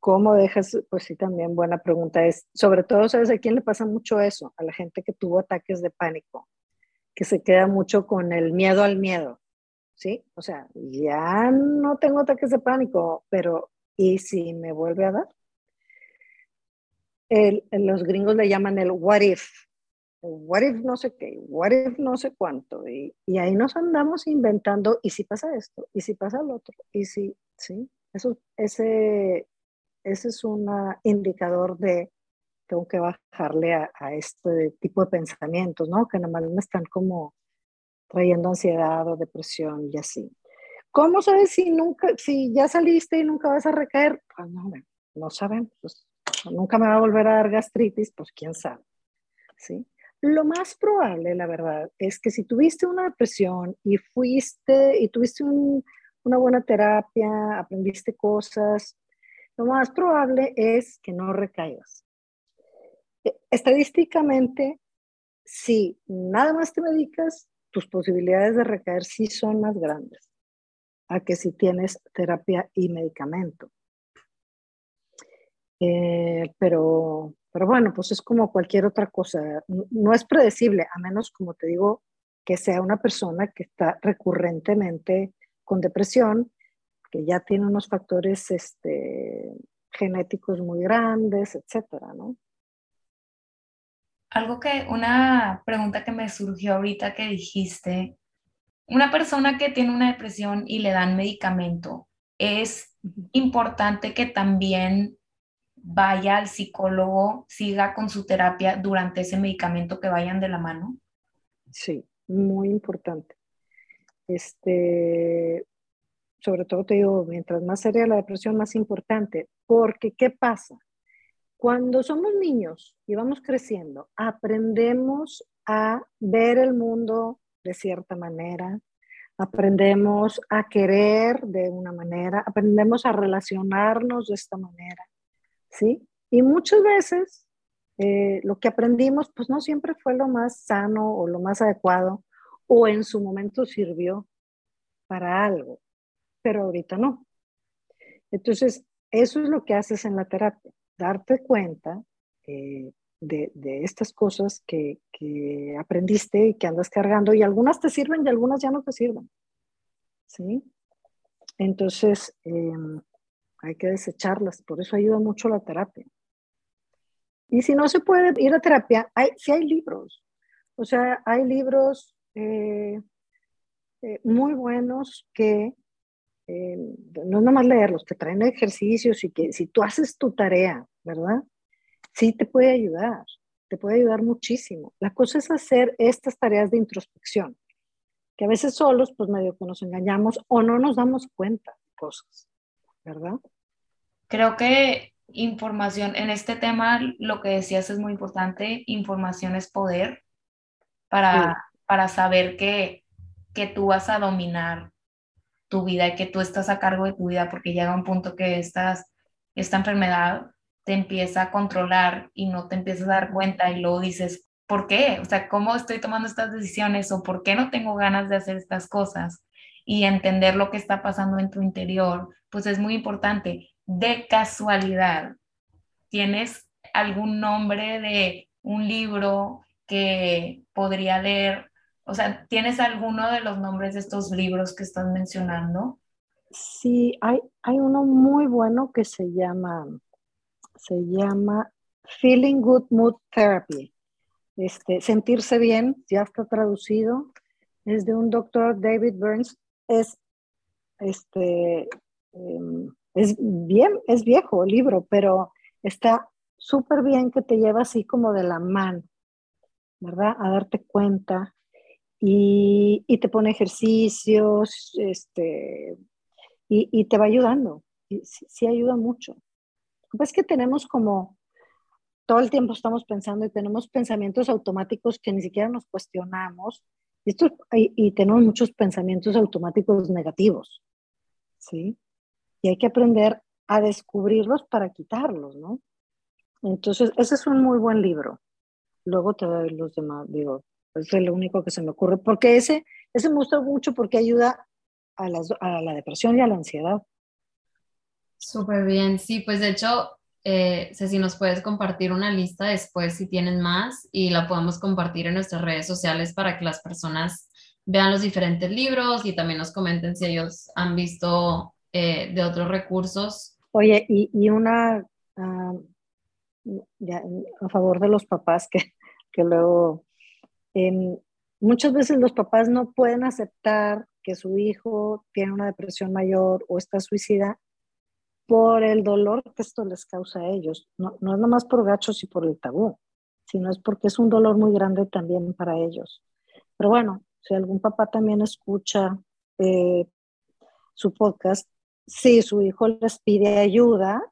¿cómo dejas? Pues sí, también buena pregunta es, sobre todo, ¿sabes a quién le pasa mucho eso? A la gente que tuvo ataques de pánico que se queda mucho con el miedo al miedo, ¿sí? O sea, ya no tengo ataques de pánico, pero ¿y si me vuelve a dar? los gringos le llaman el what if, what if no sé qué, what if no sé cuánto, y, y ahí nos andamos inventando, ¿y si pasa esto? ¿Y si pasa lo otro? ¿Y si, sí? Eso, ese, ese es un indicador de tengo que bajarle a, este tipo de pensamientos, ¿no? Que nomás me están como trayendo ansiedad o depresión y así. ¿Cómo sabes si nunca, si ya saliste y nunca vas a recaer? Pues no, no sabemos. Pues, nunca me va a volver a dar gastritis, pues quién sabe. ¿Sí? Lo más probable, la verdad, es que si tuviste una depresión y fuiste y tuviste una buena terapia, aprendiste cosas, lo más probable es que no recaigas. Estadísticamente, si nada más te medicas, tus posibilidades de recaer sí son más grandes a que si tienes terapia y medicamento. Eh, pero, pero bueno, pues es como cualquier otra cosa. No es predecible, a menos, como te digo, que sea una persona que está recurrentemente con depresión, que ya tiene unos factores este, genéticos muy grandes, etcétera, ¿no? algo que, una pregunta que me surgió ahorita que dijiste, una persona que tiene una depresión y le dan medicamento, es importante que también vaya al psicólogo, siga con su terapia durante ese medicamento que vayan de la mano? Sí, muy importante. Este, sobre todo te digo, mientras más seria la depresión, más importante, porque ¿qué pasa? Cuando somos niños y vamos creciendo, aprendemos a ver el mundo de cierta manera, aprendemos a querer de una manera, aprendemos a relacionarnos de esta manera, ¿sí? Y muchas veces eh, lo que aprendimos, pues no siempre fue lo más sano o lo más adecuado, o en su momento sirvió para algo, pero ahorita no. Entonces, eso es lo que haces en la terapia darte cuenta eh, de, estas cosas que, aprendiste y que andas cargando y algunas te sirven y algunas ya no te sirven. ¿Sí? Entonces, em, hay que desecharlas, por eso ayuda mucho la terapia. Y si no se puede ir a terapia, hay, sí hay libros. O sea, hay libros eh, eh, muy buenos que eh, no es nomás leerlos, te traen ejercicios y que si tú haces tu tarea, ¿verdad? Sí te puede ayudar, te puede ayudar muchísimo. La cosa es hacer estas tareas de introspección, que a veces solos, pues medio que nos engañamos o no nos damos cuenta de cosas, ¿verdad? Creo que información, en este tema lo que decías es muy importante, información es poder para, para saber que, que tú vas a dominar tu vida y que tú estás a cargo de tu vida porque llega un punto que estás, esta enfermedad te empieza a controlar y no te empiezas a dar cuenta y luego dices, ¿por qué? O sea, ¿cómo estoy tomando estas decisiones o por qué no tengo ganas de hacer estas cosas? Y entender lo que está pasando en tu interior, pues es muy importante. De casualidad, ¿tienes algún nombre de un libro que podría leer o sea, ¿tienes alguno de los nombres de estos libros que estás mencionando? Sí, hay, hay uno muy bueno que se llama, se llama Feeling Good Mood Therapy. Este, sentirse bien, ya está traducido. Es de un doctor David Burns. Es, este, em, es bien, es viejo el libro, pero está súper bien que te lleva así como de la mano, ¿verdad? A darte cuenta y, y te pone ejercicios, este, y, y, te va ayudando. Sí, ayuda mucho. Pues que tenemos como, todo el tiempo estamos pensando y tenemos pensamientos automáticos que ni siquiera nos cuestionamos. Y, esto, y tenemos muchos pensamientos automáticos negativos, ¿sí? Y hay que aprender a descubrirlos para quitarlos, ¿no? Entonces, ese es un muy buen libro. Luego te doy los demás, digo, es lo único que se me ocurre, porque ese, ese me gusta mucho porque ayuda a, la depresión y a la ansiedad. Súper bien, sí, pues de hecho, eh, si nos puedes compartir una lista después si tienen más y la podemos compartir en nuestras redes sociales para que las personas vean los diferentes libros y también nos comenten si ellos han visto eh, de otros recursos. Oye, y, y una, ah, a favor de los papás que, que luego muchas veces los papás no pueden aceptar que su hijo tiene una depresión mayor o está suicida por el dolor que esto les causa a ellos. No, no es nomás por gachos y por el tabú, sino es porque es un dolor muy grande también para ellos. Pero bueno, si algún papá también escucha eh, su podcast, si su hijo les pide ayuda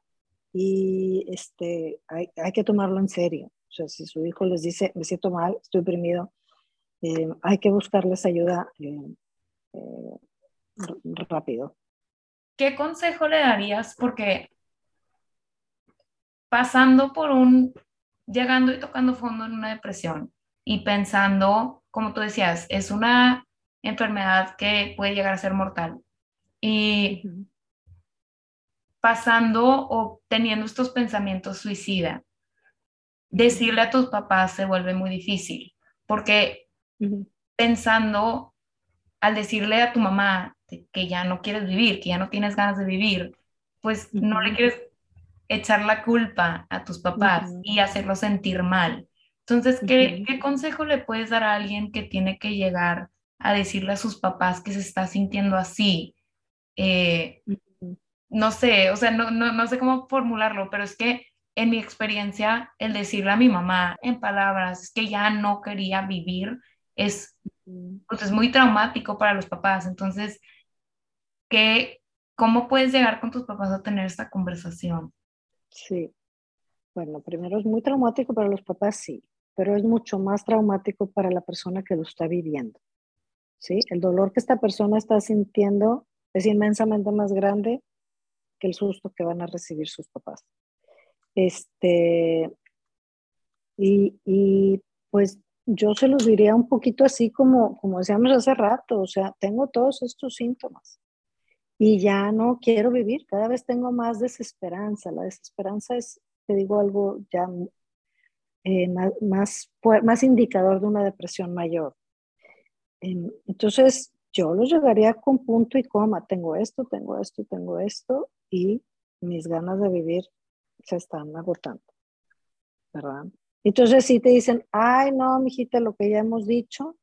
y este, hay, hay que tomarlo en serio. O sea, si su hijo les dice, me siento mal, estoy deprimido, eh, hay que buscarles ayuda eh, eh, rápido. ¿Qué consejo le darías? Porque pasando por un, llegando y tocando fondo en una depresión y pensando, como tú decías, es una enfermedad que puede llegar a ser mortal. Y pasando o teniendo estos pensamientos suicida, decirle a tus papás se vuelve muy difícil, porque pensando al decirle a tu mamá que ya no quieres vivir, que ya no tienes ganas de vivir, pues no le quieres echar la culpa a tus papás y hacerlo sentir mal. Entonces, ¿qué, ¿qué, consejo le puedes dar a alguien que tiene que llegar a decirle a sus papás que se está sintiendo así? Eh, no sé, o sea, no, no, no sé cómo formularlo, pero es que en mi experiencia, el decirle a mi mamá en palabras que ya no quería vivir es, pues es muy traumático para los papás. Entonces, ¿qué, ¿cómo puedes llegar con tus papás a tener esta conversación? Sí. Bueno, primero es muy traumático para los papás, sí, pero es mucho más traumático para la persona que lo está viviendo. ¿Sí? El dolor que esta persona está sintiendo es inmensamente más grande que el susto que van a recibir sus papás. Este, y, y pues yo se los diría un poquito así como, como decíamos hace rato, o sea, tengo todos estos síntomas y ya no quiero vivir, cada vez tengo más desesperanza. La desesperanza es, te digo algo ya eh, más, más, indicador de una depresión mayor. entonces, yo los llegaría con punto y coma, tengo esto, tengo esto, tengo esto, y mis ganas de vivir se están agotando, ¿verdad? Entonces, si te dicen, ay, no, mijita, lo que ya hemos dicho,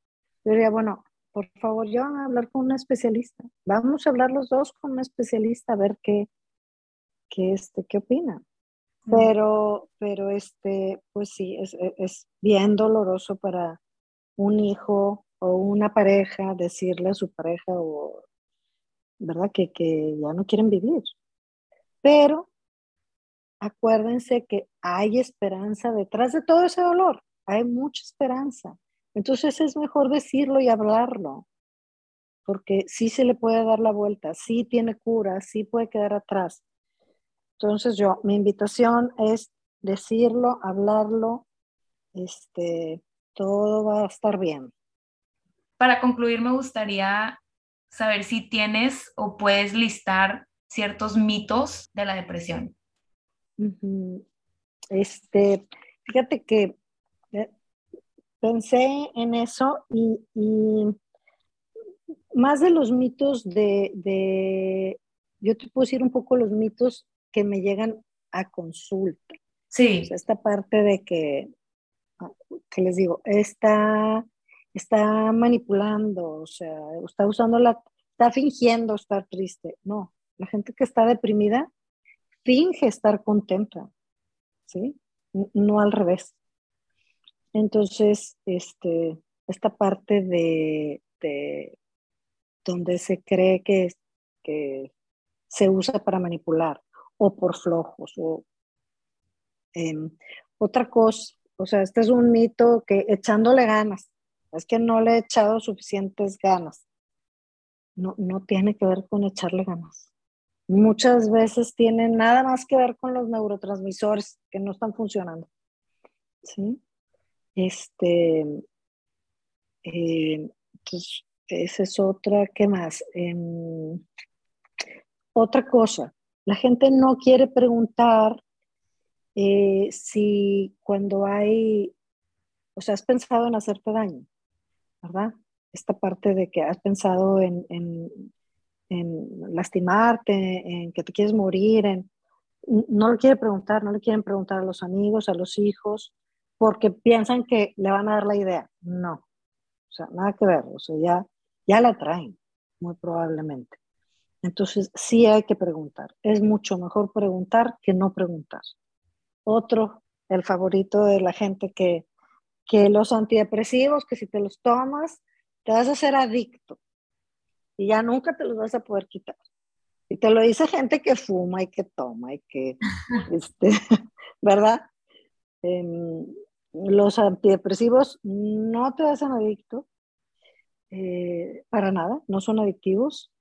yo diría, bueno, por favor, yo a hablar con un especialista. Vamos a hablar los dos con un especialista a ver qué, qué, este, qué opina. Pero, pero este, pues sí, es, es bien doloroso para un hijo o una pareja decirle a su pareja o, ¿verdad? Que, que ya no quieren vivir. Pero acuérdense que hay esperanza detrás de todo ese dolor, hay mucha esperanza. Entonces es mejor decirlo y hablarlo, porque sí se le puede dar la vuelta, sí tiene cura, sí puede quedar atrás. Entonces yo, mi invitación es decirlo, hablarlo, este, todo va a estar bien. Para concluir, me gustaría saber si tienes o puedes listar ciertos mitos de la depresión. Este, fíjate que eh, pensé en eso y, más de los mitos de, yo te puedo decir un poco los mitos que me llegan a consulta. Sí. esta parte de que, ah, que les digo, está, está manipulando, o sea, está usando la, está fingiendo estar triste. No, la gente que está deprimida finge estar contenta, ¿sí? No al revés. Entonces, este, esta parte de, donde se cree que, que se usa para manipular o por flojos o em, otra cosa, o sea, este es un mito que echándole ganas, es que no le he echado suficientes ganas. No, no tiene que ver con echarle ganas muchas veces tienen nada más que ver con los neurotransmisores que no están funcionando. ¿Sí? Este, eh, entonces, esa es otra, ¿qué más? Em, otra cosa, la gente no quiere preguntar eh, si cuando hay, o sea, has pensado en hacerte daño, ¿verdad? Esta parte de que has pensado en en lastimarte, en que te quieres morir, en, no lo quiere preguntar, no le quieren preguntar a los amigos, a los hijos, porque piensan que le van a dar la idea. No, o sea, nada que ver, o sea, ya, ya la traen, muy probablemente. Entonces, sí hay que preguntar. Es mucho mejor preguntar que no preguntar. Otro, el favorito de la gente que, que los antidepresivos, que si te los tomas, te vas a hacer adicto y ya nunca te los vas a poder quitar. Y te lo dice gente que fuma y que toma y que, este, ¿verdad? Em, los antidepresivos no te hacen adicto, eh, para nada, no son adictivos.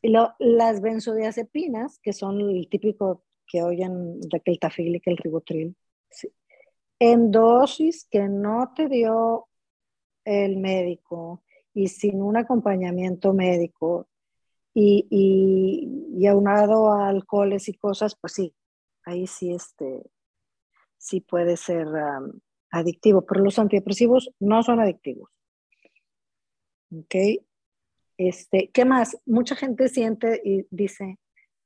Y las benzodiazepinas, que son el típico que oyen de que el tafil y que el ribotril, en dosis que no te dio el médico, y sin un acompañamiento médico y, y, aunado a alcoholes y cosas, pues sí, ahí sí, este, sí puede ser adictivo, pero los antidepresivos no son adictivos. ¿Ok? Este, ¿Qué más? Mucha gente siente y dice,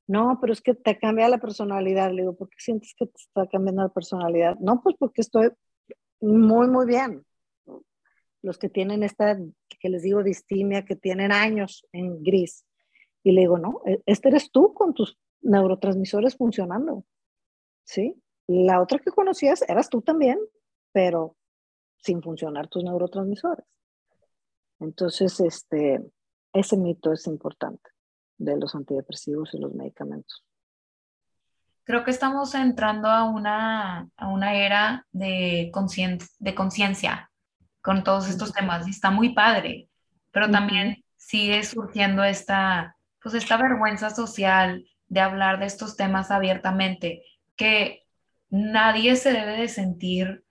no, pero es que te cambia la personalidad. Le digo, ¿por qué sientes que te está cambiando la personalidad? No, pues porque estoy muy, muy bien los que tienen esta, que les digo, distimia, que tienen años en gris. Y le digo, no, e, este eres tú con tus neurotransmisores funcionando. ¿Sí? La otra que conocías eras tú también, pero sin funcionar tus neurotransmisores. Entonces, este, ese mito es importante de los antidepresivos y los medicamentos. Creo que estamos entrando a una, a una era de conciencia con todos estos temas y está muy padre, pero también sigue surgiendo esta, pues esta vergüenza social de hablar de estos temas abiertamente, que nadie se debe de sentir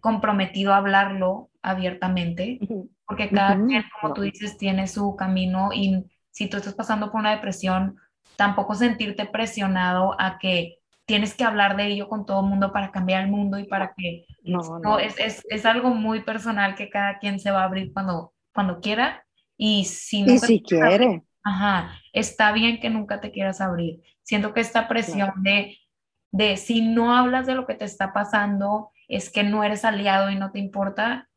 comprometido a hablarlo abiertamente, porque cada quien, como tú dices, tiene su camino y si tú estás pasando por una depresión, tampoco sentirte presionado a que tienes que hablar de ello con todo el mundo para cambiar el mundo y para que... No, no. es, es, es, algo muy personal que cada quien se va a abrir cuando, cuando quiera y si no... Y si quiere. Ajá, está bien que nunca te quieras abrir. Siento que esta presión de, de si no hablas de lo que te está pasando, es que no eres aliado y no te importa.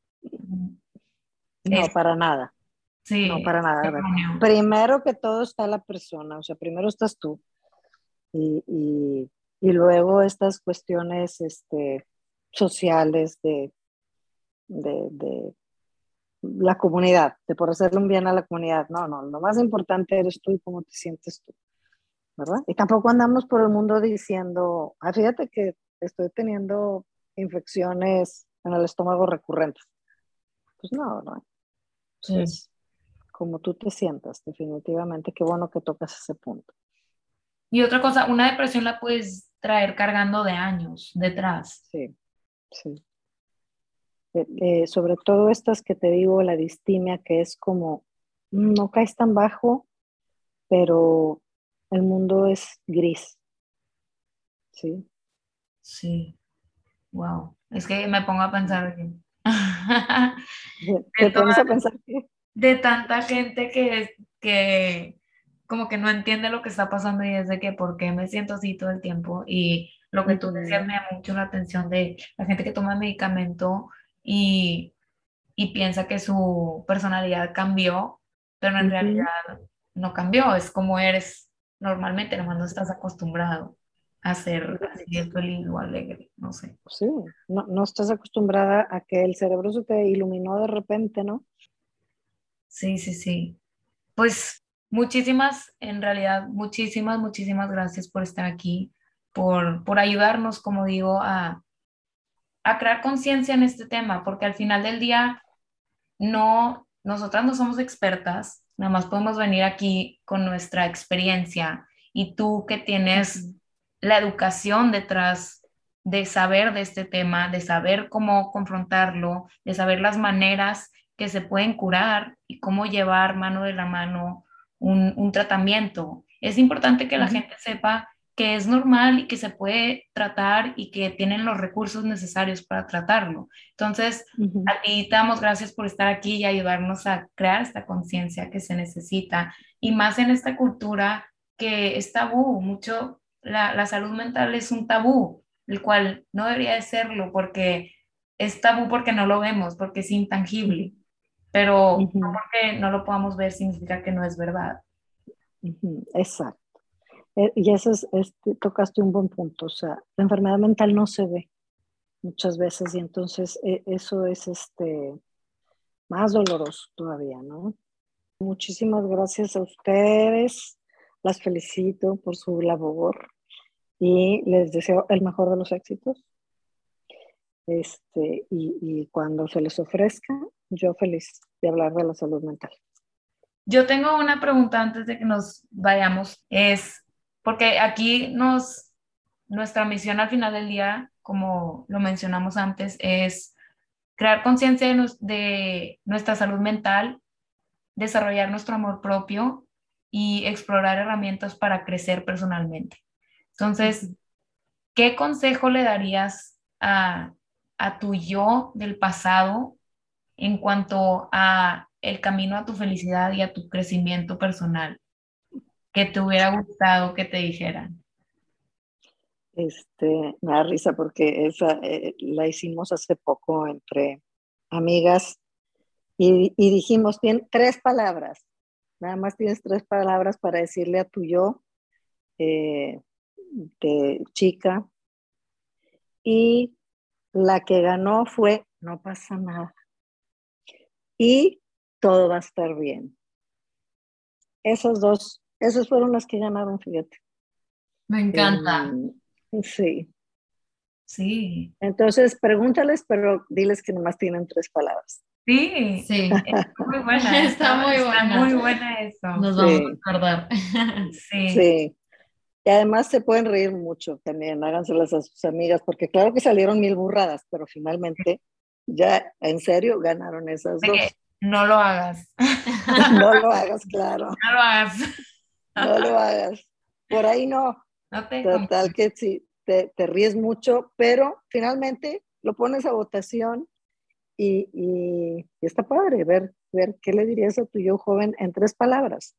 No, para nada. Sí. No, para nada. Primero que todo está la persona, o sea, primero estás tú. Y, y, y luego estas cuestiones este, sociales de, de, la comunidad, de por hacerle un bien a la comunidad. No, no, lo más importante eres tú y cómo te sientes tú. ¿verdad? Y tampoco andamos por el mundo diciendo, ah, fíjate que estoy teniendo infecciones en el estómago recurrentes. Pues no, ¿no? Entonces, como tú te sientas, definitivamente, qué bueno que tocas ese punto. Y otra cosa, una depresión la puedes traer cargando de años detrás. Sí, sí. Eh, eh, sobre todo estas que te digo, la distimia, que es como, no caes tan bajo, pero el mundo es gris. Sí. Sí. Wow. Es que me pongo a pensar que... ¿Te pones a pensar que? De tanta gente que, que como que no entiende lo que está pasando y es de que por qué me siento así todo el tiempo. Y lo que tú decías me llama mucho la atención de la gente que toma medicamento y, y piensa que su personalidad cambió, pero en realidad no cambió, es como eres normalmente, nomás no estás acostumbrado a ser así feliz o alegre, no sé. Sí, no, no estás acostumbrada a que el cerebro se te iluminó de repente, ¿no? Sí, sí, sí. Pues muchísimas, en realidad, muchísimas, muchísimas gracias por estar aquí, por, por ayudarnos, como digo, a, a crear conciencia en este tema, porque al final del día, no, nosotras no somos expertas, nada más podemos venir aquí con nuestra experiencia y tú que tienes la educación detrás de saber de este tema, de saber cómo confrontarlo, de saber las maneras que se pueden curar y cómo llevar mano de la mano un, tratamiento. Es importante que la gente sepa que es normal y que se puede tratar y que tienen los recursos necesarios para tratarlo. Entonces, a ti te damos gracias por estar aquí y ayudarnos a crear esta conciencia que se necesita. Y más en esta cultura que es tabú, mucho, la, la, salud mental es un tabú, el cual no debería de serlo porque es tabú porque no lo vemos, porque es intangible, pero no porque no lo podamos ver significa que no es verdad. Exacto. Eh, y eso es, tocaste un buen punto, o sea, la enfermedad mental no se ve muchas veces y entonces eh, eso es este, más doloroso todavía, ¿no? Muchísimas gracias a ustedes, las felicito por su labor y les deseo el mejor de los éxitos. Este, y, y cuando se les ofrezca, yo feliz de hablar de la salud mental. Yo tengo una pregunta antes de que nos vayamos, es, porque aquí nos, nuestra misión al final del día, como lo mencionamos antes, es crear conciencia de, nuestra salud mental, desarrollar nuestro amor propio y explorar herramientas para crecer personalmente. Entonces, ¿qué consejo le darías a, a tu yo del pasado en cuanto a el camino a tu felicidad y a tu crecimiento personal? que te hubiera gustado que te dijeran? Este, me da risa porque esa eh, la hicimos hace poco entre amigas y, dijimos, tienes tres palabras, nada más tienes tres palabras para decirle a tu yo eh, de chica y la que ganó fue, no pasa nada y todo va a estar bien. Esos dos esas fueron las que ganaron, fíjate. Me encanta. Em, sí. Sí. Entonces, pregúntales, pero diles que nomás tienen tres palabras. Sí, sí. Está muy buena. está, muy buena. muy buena eso. Nos vamos a acordar. sí. Sí. Y además se pueden reír mucho también, háganselas a sus amigas, porque claro que salieron mil burradas, pero finalmente ya en serio ganaron esas dos. No lo hagas. no lo hagas, claro. No lo hagas. No lo hagas. Por ahí no. no te Total que sí, te, te, ríes mucho, pero finalmente lo pones a votación y, y, está padre ver, ver qué le dirías a tu yo joven en tres palabras.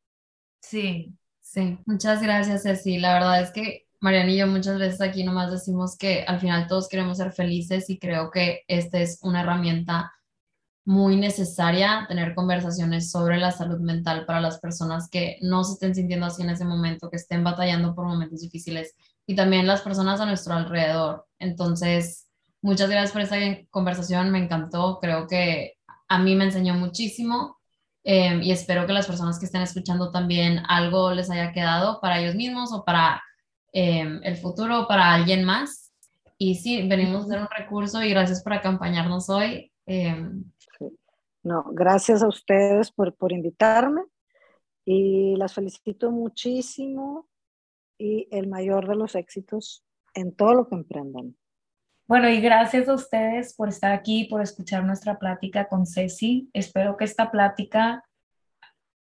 Sí, sí. Muchas gracias, Ceci. La verdad es que Mariana y yo muchas veces aquí nomás decimos que al final todos queremos ser felices y creo que esta es una herramienta muy necesaria tener conversaciones sobre la salud mental para las personas que no se estén sintiendo así en ese momento, que estén batallando por momentos difíciles y también las personas a nuestro alrededor. Entonces, muchas gracias por esta conversación, me encantó, creo que a mí me enseñó muchísimo Em, y espero que las personas que estén escuchando también algo les haya quedado para ellos mismos o para em, el futuro para alguien más. Y sí, venimos a hacer un recurso y gracias por acompañarnos hoy. Em. No, gracias a ustedes por, por invitarme y las felicito muchísimo y el mayor de los éxitos en todo lo que emprendan. Bueno, y gracias a ustedes por estar aquí, por escuchar nuestra plática con Ceci. Espero que esta plática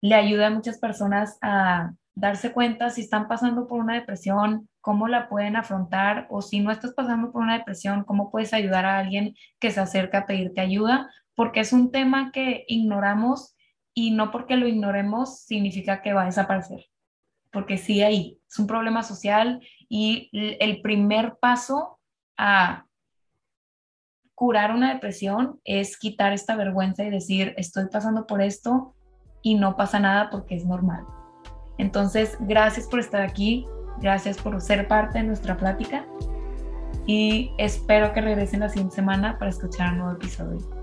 le ayude a muchas personas a darse cuenta si están pasando por una depresión, cómo la pueden afrontar o si no estás pasando por una depresión, cómo puedes ayudar a alguien que se acerca a pedirte ayuda, porque es un tema que ignoramos y no porque lo ignoremos significa que va a desaparecer, porque sí ahí es un problema social y el primer paso a curar una depresión es quitar esta vergüenza y decir, estoy pasando por esto y no pasa nada porque es normal. Entonces, gracias por estar aquí, gracias por ser parte de nuestra plática y espero que regresen la siguiente semana para escuchar un nuevo episodio.